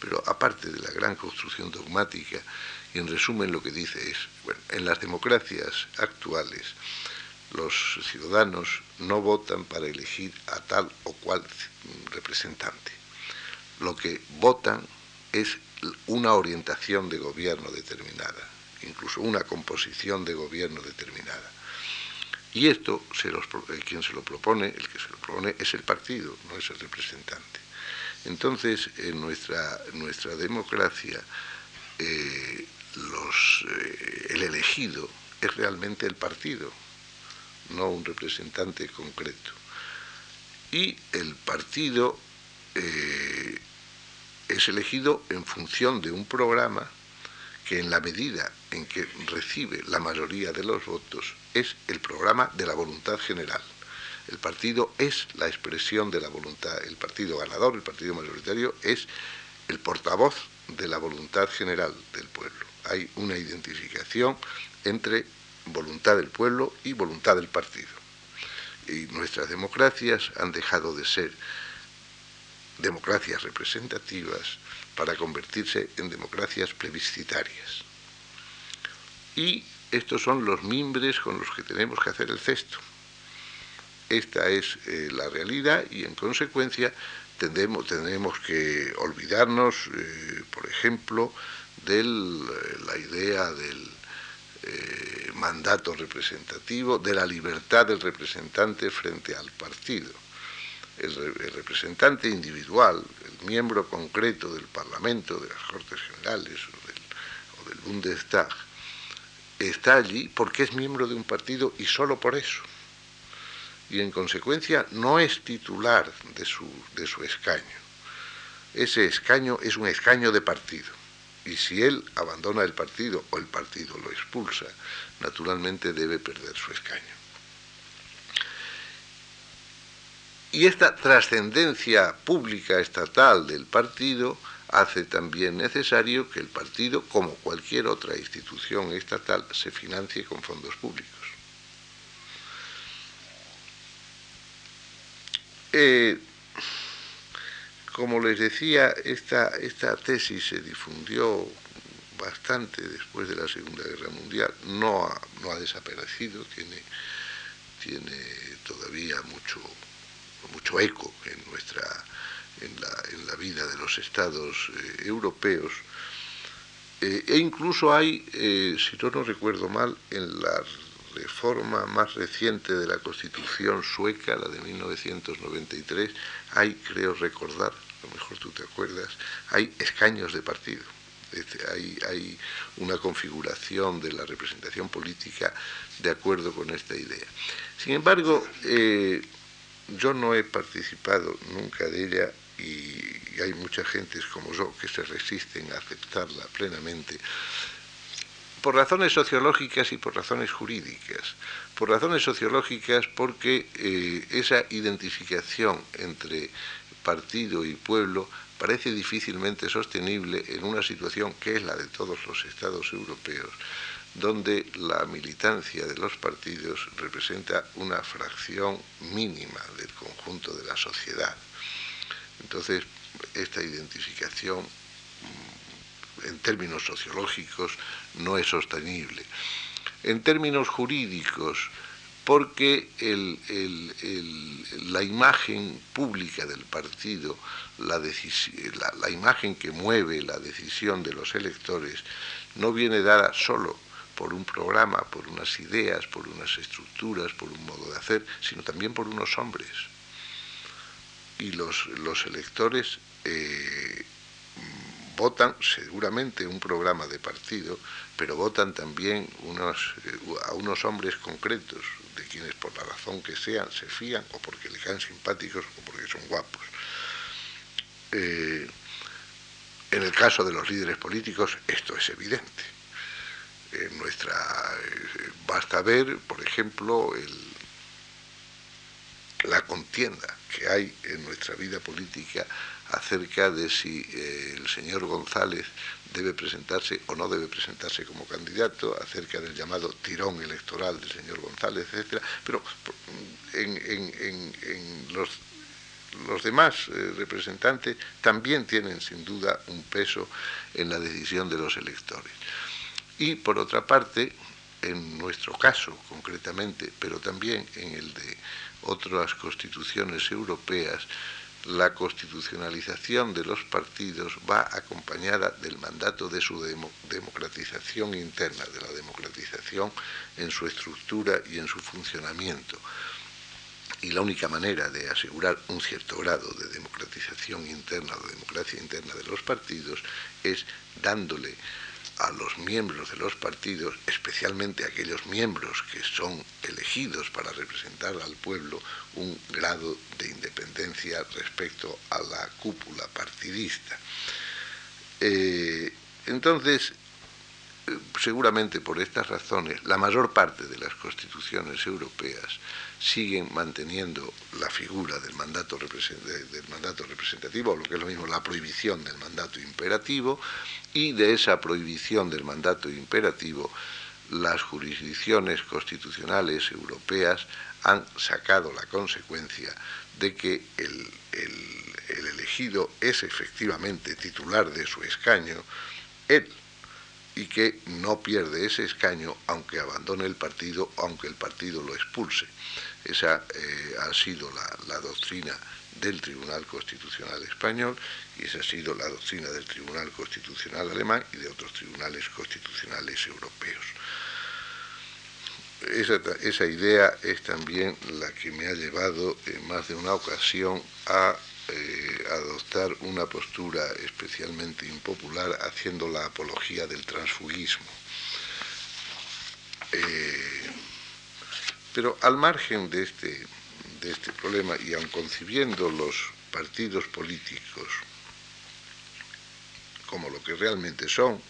pero aparte de la gran construcción dogmática, y en resumen lo que dice es, bueno, en las democracias actuales los ciudadanos no votan para elegir a tal o cual representante. Lo que votan es una orientación de gobierno determinada, incluso una composición de gobierno determinada. Y esto, se los, quien se lo propone, el que se lo propone es el partido, no es el representante. Entonces, en nuestra, nuestra democracia, eh, los, eh, el elegido es realmente el partido, no un representante concreto. Y el partido eh, es elegido en función de un programa que en la medida en que recibe la mayoría de los votos es el programa de la voluntad general. El partido es la expresión de la voluntad, el partido ganador, el partido mayoritario, es el portavoz de la voluntad general del pueblo. Hay una identificación entre voluntad del pueblo y voluntad del partido. Y nuestras democracias han dejado de ser democracias representativas para convertirse en democracias plebiscitarias. Y estos son los mimbres con los que tenemos que hacer el cesto. Esta es eh, la realidad y en consecuencia tendremos, tendremos que olvidarnos, eh, por ejemplo, de eh, la idea del mandato representativo, de la libertad del representante frente al partido el, representante individual, el miembro concreto del Parlamento, de las Cortes Generales o del, o del Bundestag, está allí porque es miembro de un partido y solo por eso. Y en consecuencia no es titular de su, de su escaño. Ese escaño es un escaño de partido. Y si él abandona el partido o el partido lo expulsa, naturalmente debe perder su escaño. Y esta trascendencia pública estatal del partido hace también necesario que el partido, como cualquier otra institución estatal, se financie con fondos públicos. Eh, como les decía, esta, tesis se difundió bastante después de la Segunda Guerra Mundial, no ha, no ha desaparecido, tiene todavía mucho, mucho eco en nuestra en la, vida de los estados eh, europeos eh, e incluso hay eh, si no, no recuerdo mal en la reforma más reciente de la Constitución sueca, la de 1993, hay, creo recordar, a lo mejor tú te acuerdas, hay escaños de partido. Hay, hay, una configuración de la representación política de acuerdo con esta idea. Sin embargo, yo no he participado nunca de ella y hay mucha gente como yo que se resisten a aceptarla plenamente por razones sociológicas y por razones jurídicas. Por razones sociológicas porque eh, esa identificación entre partido y pueblo parece difícilmente sostenible en una situación que es la de todos los estados europeos, donde la militancia de los partidos representa una fracción mínima del conjunto de la sociedad. Entonces, esta identificación mm, en términos sociológicos no es sostenible. En términos jurídicos, porque la imagen pública del partido, la, la, imagen que mueve la decisión de los electores, no viene dada solo por un programa, por unas ideas, por unas estructuras, por un modo de hacer, sino también por unos hombres. Y los, los electores eh, votan seguramente un programa de partido, pero votan también eh, a unos hombres concretos, de quienes por la razón que sean se fían o porque le caen simpáticos o porque son guapos. Eh, en el caso de los líderes políticos esto es evidente. Nuestra, eh, basta ver, por ejemplo, la contienda que hay en nuestra vida política acerca de si eh, el señor González debe presentarse o no debe presentarse como candidato, acerca del llamado tirón electoral del señor González, etcétera, pero en, los, los, demás eh, representantes también tienen sin duda un peso en la decisión de los electores. Y por otra parte, en nuestro caso concretamente, pero también en el de otras constituciones europeas, la constitucionalización de los partidos va acompañada del mandato de su democratización interna, de la democratización en su estructura y en su funcionamiento. Y la única manera de asegurar un cierto grado de democratización interna o de democracia interna de los partidos es dándole a los miembros de los partidos, especialmente aquellos miembros que son elegidos para representar al pueblo, un grado de independencia respecto a la cúpula partidista. Eh, entonces, seguramente por estas razones, la mayor parte de las constituciones europeas siguen manteniendo la figura del mandato, del mandato representativo, o lo que es lo mismo, la prohibición del mandato imperativo, y de esa prohibición del mandato imperativo, las jurisdicciones constitucionales europeas han sacado la consecuencia de que el, el elegido es efectivamente titular de su escaño, él y que no pierde ese escaño aunque abandone el partido, aunque el partido lo expulse. Esa eh, ha sido la, doctrina del Tribunal Constitucional Español y esa ha sido la doctrina del Tribunal Constitucional Alemán y de otros tribunales constitucionales europeos. Esa, idea es también la que me ha llevado en más de una ocasión a eh, adoptar una postura especialmente impopular haciendo la apología del transfugismo. Eh, pero al margen de este, de este problema y aun concibiendo los partidos políticos como lo que realmente son,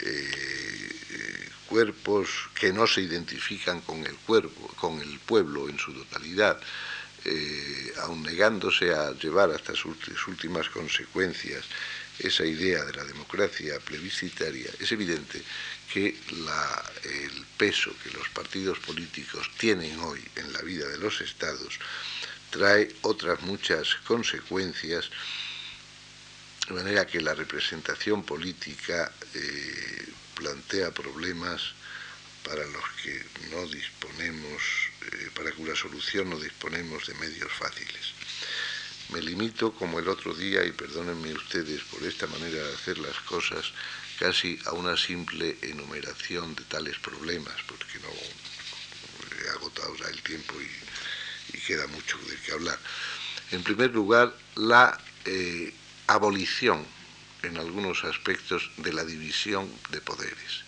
eh, cuerpos que no se identifican con el, con el pueblo en su totalidad, eh, aun negándose a llevar hasta sus, últimas consecuencias esa idea de la democracia plebiscitaria, es evidente que el peso que los partidos políticos tienen hoy en la vida de los estados trae otras muchas consecuencias, de manera que la representación política eh, plantea problemas para los que no disponemos, eh, para cuya solución no disponemos de medios fáciles. Me limito, como el otro día, y perdónenme ustedes por esta manera de hacer las cosas, casi a una simple enumeración de tales problemas, porque no he agotado ya el tiempo y, queda mucho de qué hablar. En primer lugar, la eh, abolición, en algunos aspectos, de la división de poderes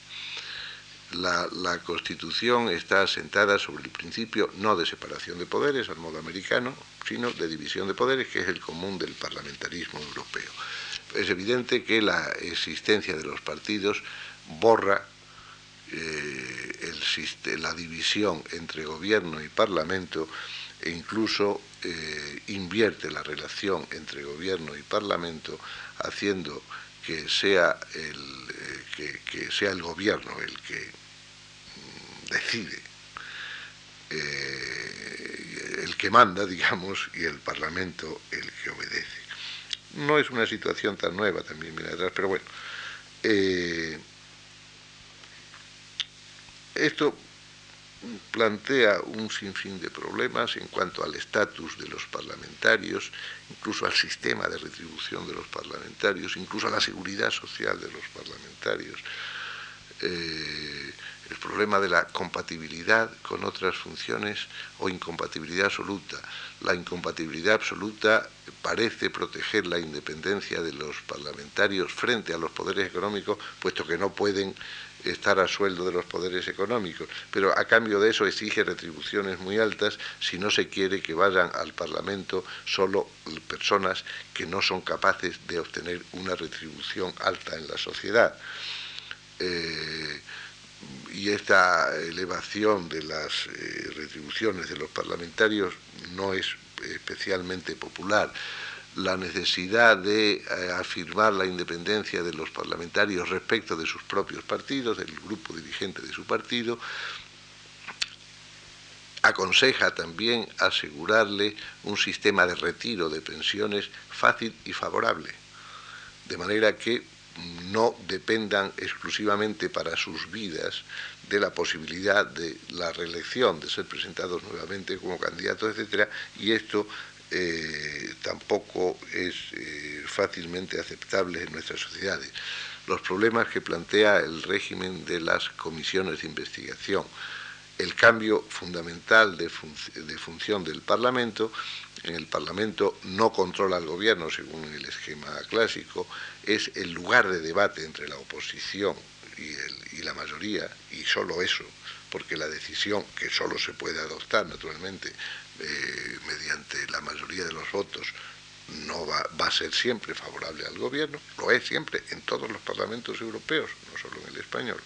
la, Constitución está asentada sobre el principio no de separación de poderes al modo americano, sino de división de poderes, que es el común del parlamentarismo europeo. Es evidente que la existencia de los partidos borra eh, la división entre gobierno y parlamento e incluso eh, invierte la relación entre gobierno y parlamento haciendo que sea el, eh, que, sea el gobierno el que decide, eh, el que manda, digamos, y el parlamento el que obedece. No es una situación tan nueva también, mira atrás, pero bueno. Eh, esto plantea un sinfín de problemas en cuanto al estatus de los parlamentarios, incluso al sistema de retribución de los parlamentarios, incluso a la seguridad social de los parlamentarios. Eh, el problema de la compatibilidad con otras funciones o incompatibilidad absoluta. La incompatibilidad absoluta parece proteger la independencia de los parlamentarios frente a los poderes económicos, puesto que no pueden estar a sueldo de los poderes económicos, pero a cambio de eso exige retribuciones muy altas si no se quiere que vayan al Parlamento solo personas que no son capaces de obtener una retribución alta en la sociedad. Eh, y esta elevación de las eh, retribuciones de los parlamentarios no es especialmente popular. La necesidad de eh, afirmar la independencia de los parlamentarios respecto de sus propios partidos, del grupo dirigente de su partido, aconseja también asegurarle un sistema de retiro de pensiones fácil y favorable, de manera que no dependan exclusivamente para sus vidas de la posibilidad de la reelección, de ser presentados nuevamente como candidatos, etcétera, y esto eh, tampoco es eh, fácilmente aceptable en nuestras sociedades. Los problemas que plantea el régimen de las comisiones de investigación, el cambio fundamental de, de función del Parlamento, en el Parlamento no controla al gobierno según el esquema clásico, es el lugar de debate entre la oposición y, la mayoría, y solo eso, porque la decisión, que solo se puede adoptar naturalmente eh, mediante la mayoría de los votos, no va, a ser siempre favorable al gobierno, lo es siempre en todos los parlamentos europeos, no solo en el español.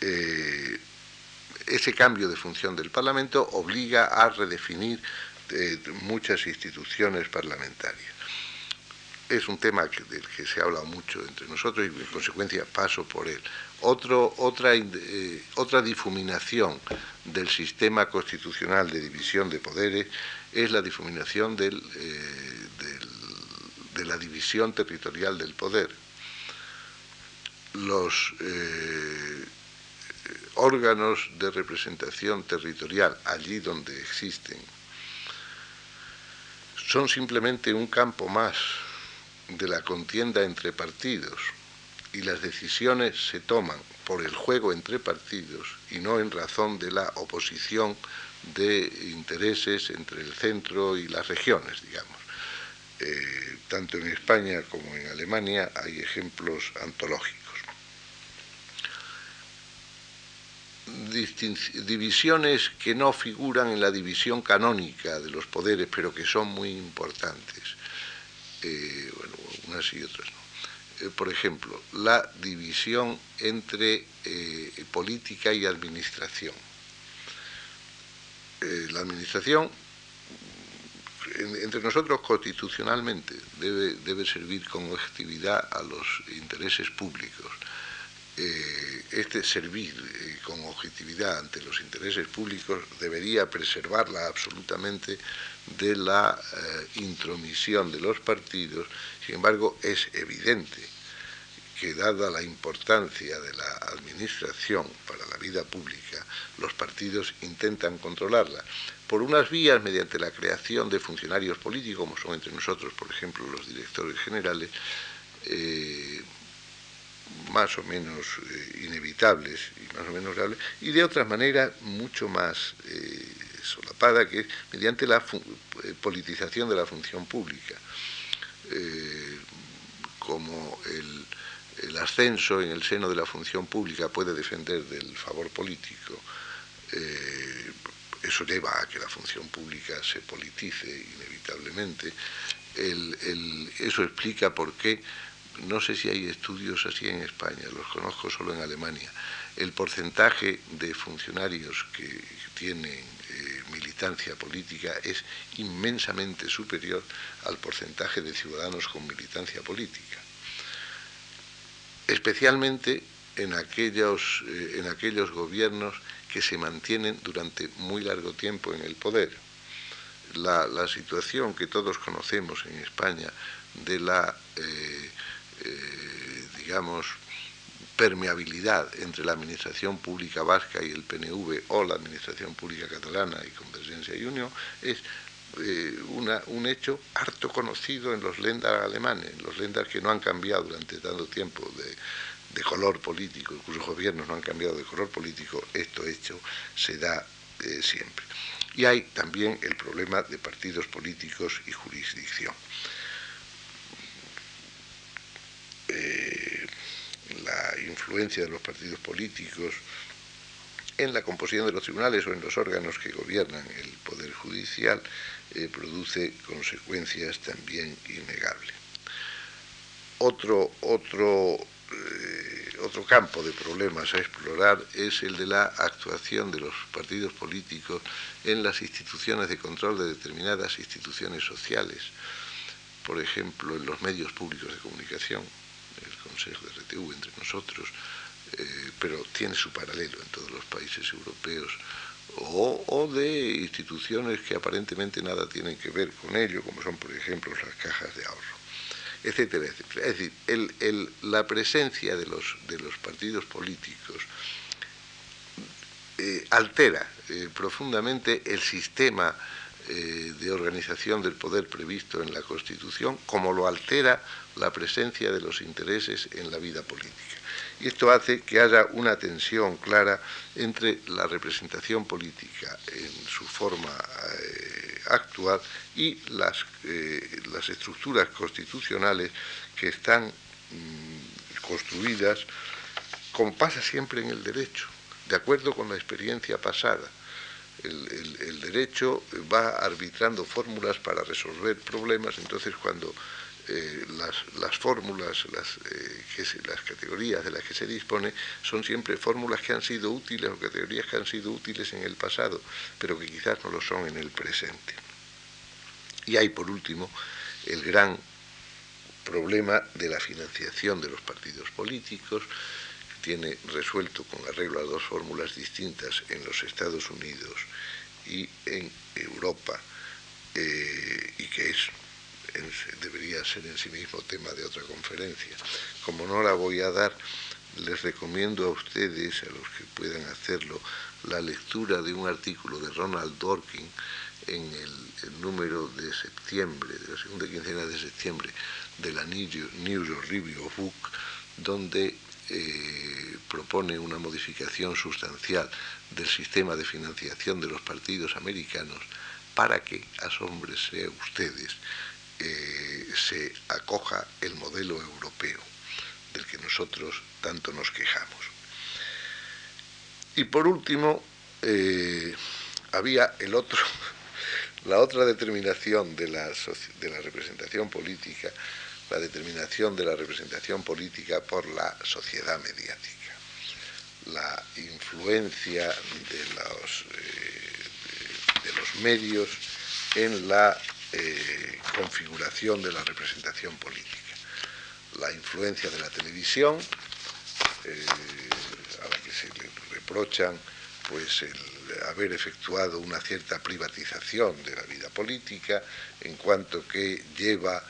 Eh, ese cambio de función del Parlamento obliga a redefinir eh, muchas instituciones parlamentarias. Es un tema del que se ha hablado mucho entre nosotros y en consecuencia paso por él otra, eh, otra difuminación del sistema constitucional de división de poderes es la difuminación eh, de la división territorial del poder. Los órganos de representación territorial, allí donde existen, son simplemente un campo más de la contienda entre partidos y las decisiones se toman por el juego entre partidos y no en razón de la oposición de intereses entre el centro y las regiones, digamos. Eh, tanto en España como en Alemania hay ejemplos antológicos. Divisiones que no figuran en la división canónica de los poderes, pero que son muy importantes. Eh, bueno, unas y otras no. Eh, por ejemplo, la división entre eh, política y administración. La administración, entre nosotros constitucionalmente, debe, debe, servir con objetividad a los intereses públicos. Este servir con objetividad ante los intereses públicos debería preservarla absolutamente de la intromisión de los partidos. Sin embargo, es evidente que dada la importancia de la administración para la vida pública, los partidos intentan controlarla por unas vías mediante la creación de funcionarios políticos, como son entre nosotros, por ejemplo, los directores generales, eh, más o menos eh, inevitables y más o menos reales, y de otra manera mucho más eh, solapada, que es mediante la politización de la función pública. Eh, como el, ascenso en el seno de la función pública puede defender del favor político, eh, eso lleva a que la función pública se politice inevitablemente. eso explica por qué, no sé si hay estudios así en España, los conozco solo en Alemania, el porcentaje de funcionarios que tienen eh, militancia política es inmensamente superior al porcentaje de ciudadanos con militancia política. Especialmente en aquellos, eh, en aquellos gobiernos que se mantienen durante muy largo tiempo en el poder. La, situación que todos conocemos en España de la, eh, eh, digamos, permeabilidad entre la administración pública vasca y el PNV o la administración pública catalana y Convergencia y Unión es eh, un hecho harto conocido en los lenders alemanes, los lenders que no han cambiado durante tanto tiempo de, color político, cuyos gobiernos no han cambiado de color político, esto hecho se da eh, siempre. Y hay también el problema de partidos políticos y jurisdicción. Eh, la influencia de los partidos políticos en la composición de los tribunales o en los órganos que gobiernan el Poder Judicial eh, produce consecuencias también innegables. Otro, otro, eh, otro campo de problemas a explorar es el de la actuación de los partidos políticos en las instituciones de control de determinadas instituciones sociales, por ejemplo, en los medios públicos de comunicación, Consejo de RTV entre nosotros, eh, pero tiene su paralelo en todos los países europeos, o, de instituciones que aparentemente nada tienen que ver con ello, como son, por ejemplo, las cajas de ahorro, etcétera, etcétera. Es decir, la presencia de los, de los partidos políticos eh, altera eh, profundamente el sistema de organización del poder previsto en la Constitución, como lo altera la presencia de los intereses en la vida política. Y esto hace que haya una tensión clara entre la representación política en su forma eh, actual y las, eh, las, estructuras constitucionales que están mm, construidas, como pasa siempre en el derecho, de acuerdo con la experiencia pasada el, derecho va arbitrando fórmulas para resolver problemas, entonces cuando eh, las, fórmulas, las, eh, las categorías de las que se dispone son siempre fórmulas que han sido útiles o categorías que han sido útiles en el pasado, pero que quizás no lo son en el presente. Y hay, por último, el gran problema de la financiación de los partidos políticos, tiene resuelto con arreglo a dos fórmulas distintas en los Estados Unidos y en Europa, eh, y que es, debería ser en sí mismo tema de otra conferencia. Como no la voy a dar, les recomiendo a ustedes, a los que puedan hacerlo, la lectura de un artículo de Ronald Dorkin en el, número de septiembre, de la segunda quincena de septiembre de la New York Review Book, donde eh, propone una modificación sustancial del sistema de financiación de los partidos americanos para que, asómbrense ustedes, eh, se acoja el modelo europeo del que nosotros tanto nos quejamos. Y por último, eh, había el otro, la otra determinación de la, de la representación política la determinación de la representación política por la sociedad mediática, la influencia de los, eh, de, los medios en la eh, configuración de la representación política, la influencia de la televisión, eh, a la que se le reprochan pues haber efectuado una cierta privatización de la vida política, en cuanto que lleva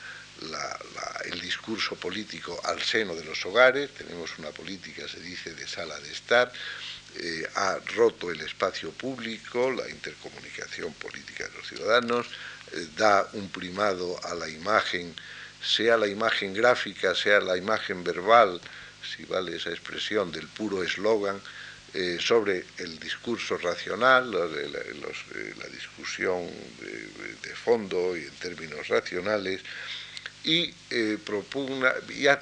el discurso político al seno de los hogares, tenemos una política, se dice, de sala de estar, eh, ha roto el espacio público, la intercomunicación política de los ciudadanos, da un primado a la imagen, sea la imagen gráfica, sea la imagen verbal, si vale esa expresión, del puro eslogan, eh, sobre el discurso racional, la, discusión de, fondo y en términos racionales, y eh, propugna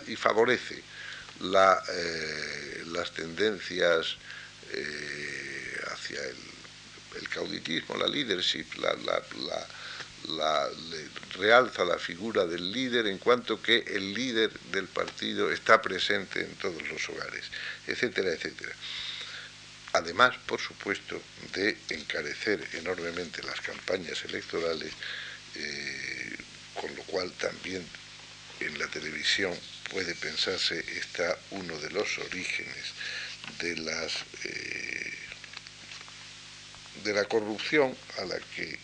y, favorece eh, las tendencias eh, hacia el, caudillismo, la leadership, la, realza la figura del líder en cuanto que el líder del partido está presente en todos los hogares, etcétera, etcétera. además, por supuesto, de encarecer enormemente las campañas electorales, eh, con lo cual también en la televisión puede pensarse está uno de los orígenes de las eh, de la corrupción a la que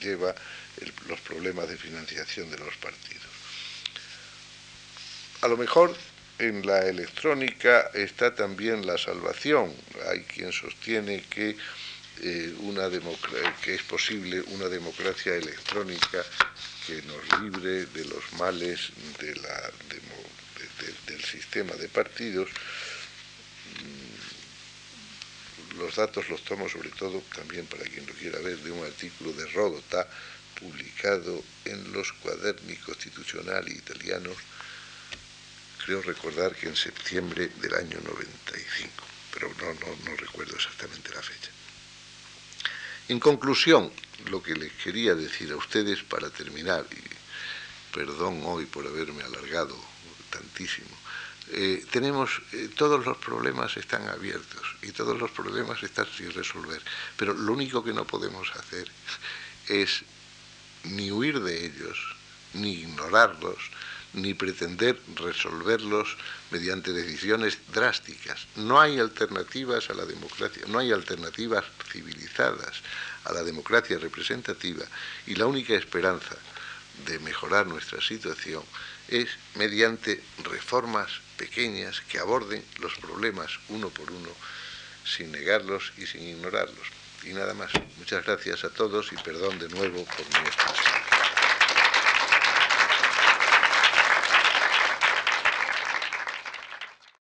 lleva los problemas de financiación de los partidos. A lo mejor en la electrónica está también la salvación. Hay quien sostiene que, eh, una que es posible una democracia electrónica que nos libre de los males de la, del sistema de partidos. Mm, los datos los tomo sobre todo también para quien lo quiera ver de un artículo de Rodota publicado en los cuaderni constitucionali italianos creo recordar que en septiembre del año 95, pero no, no, recuerdo exactamente la fecha. En conclusión, lo que les quería decir a ustedes para terminar, y perdón hoy por haberme alargado tantísimo, eh, tenemos, eh, todos los problemas están abiertos y todos los problemas están sin resolver, pero lo único que no podemos hacer es ni huir de ellos, ni ignorarlos, ni pretender resolverlos mediante decisiones drásticas. No hay alternativas a la democracia, no hay alternativas civilizadas a la democracia representativa y la única esperanza de mejorar nuestra situación es mediante reformas pequeñas que aborden los problemas uno por uno sin negarlos y sin ignorarlos. Y nada más. Muchas gracias a todos y perdón de nuevo por mi expresión.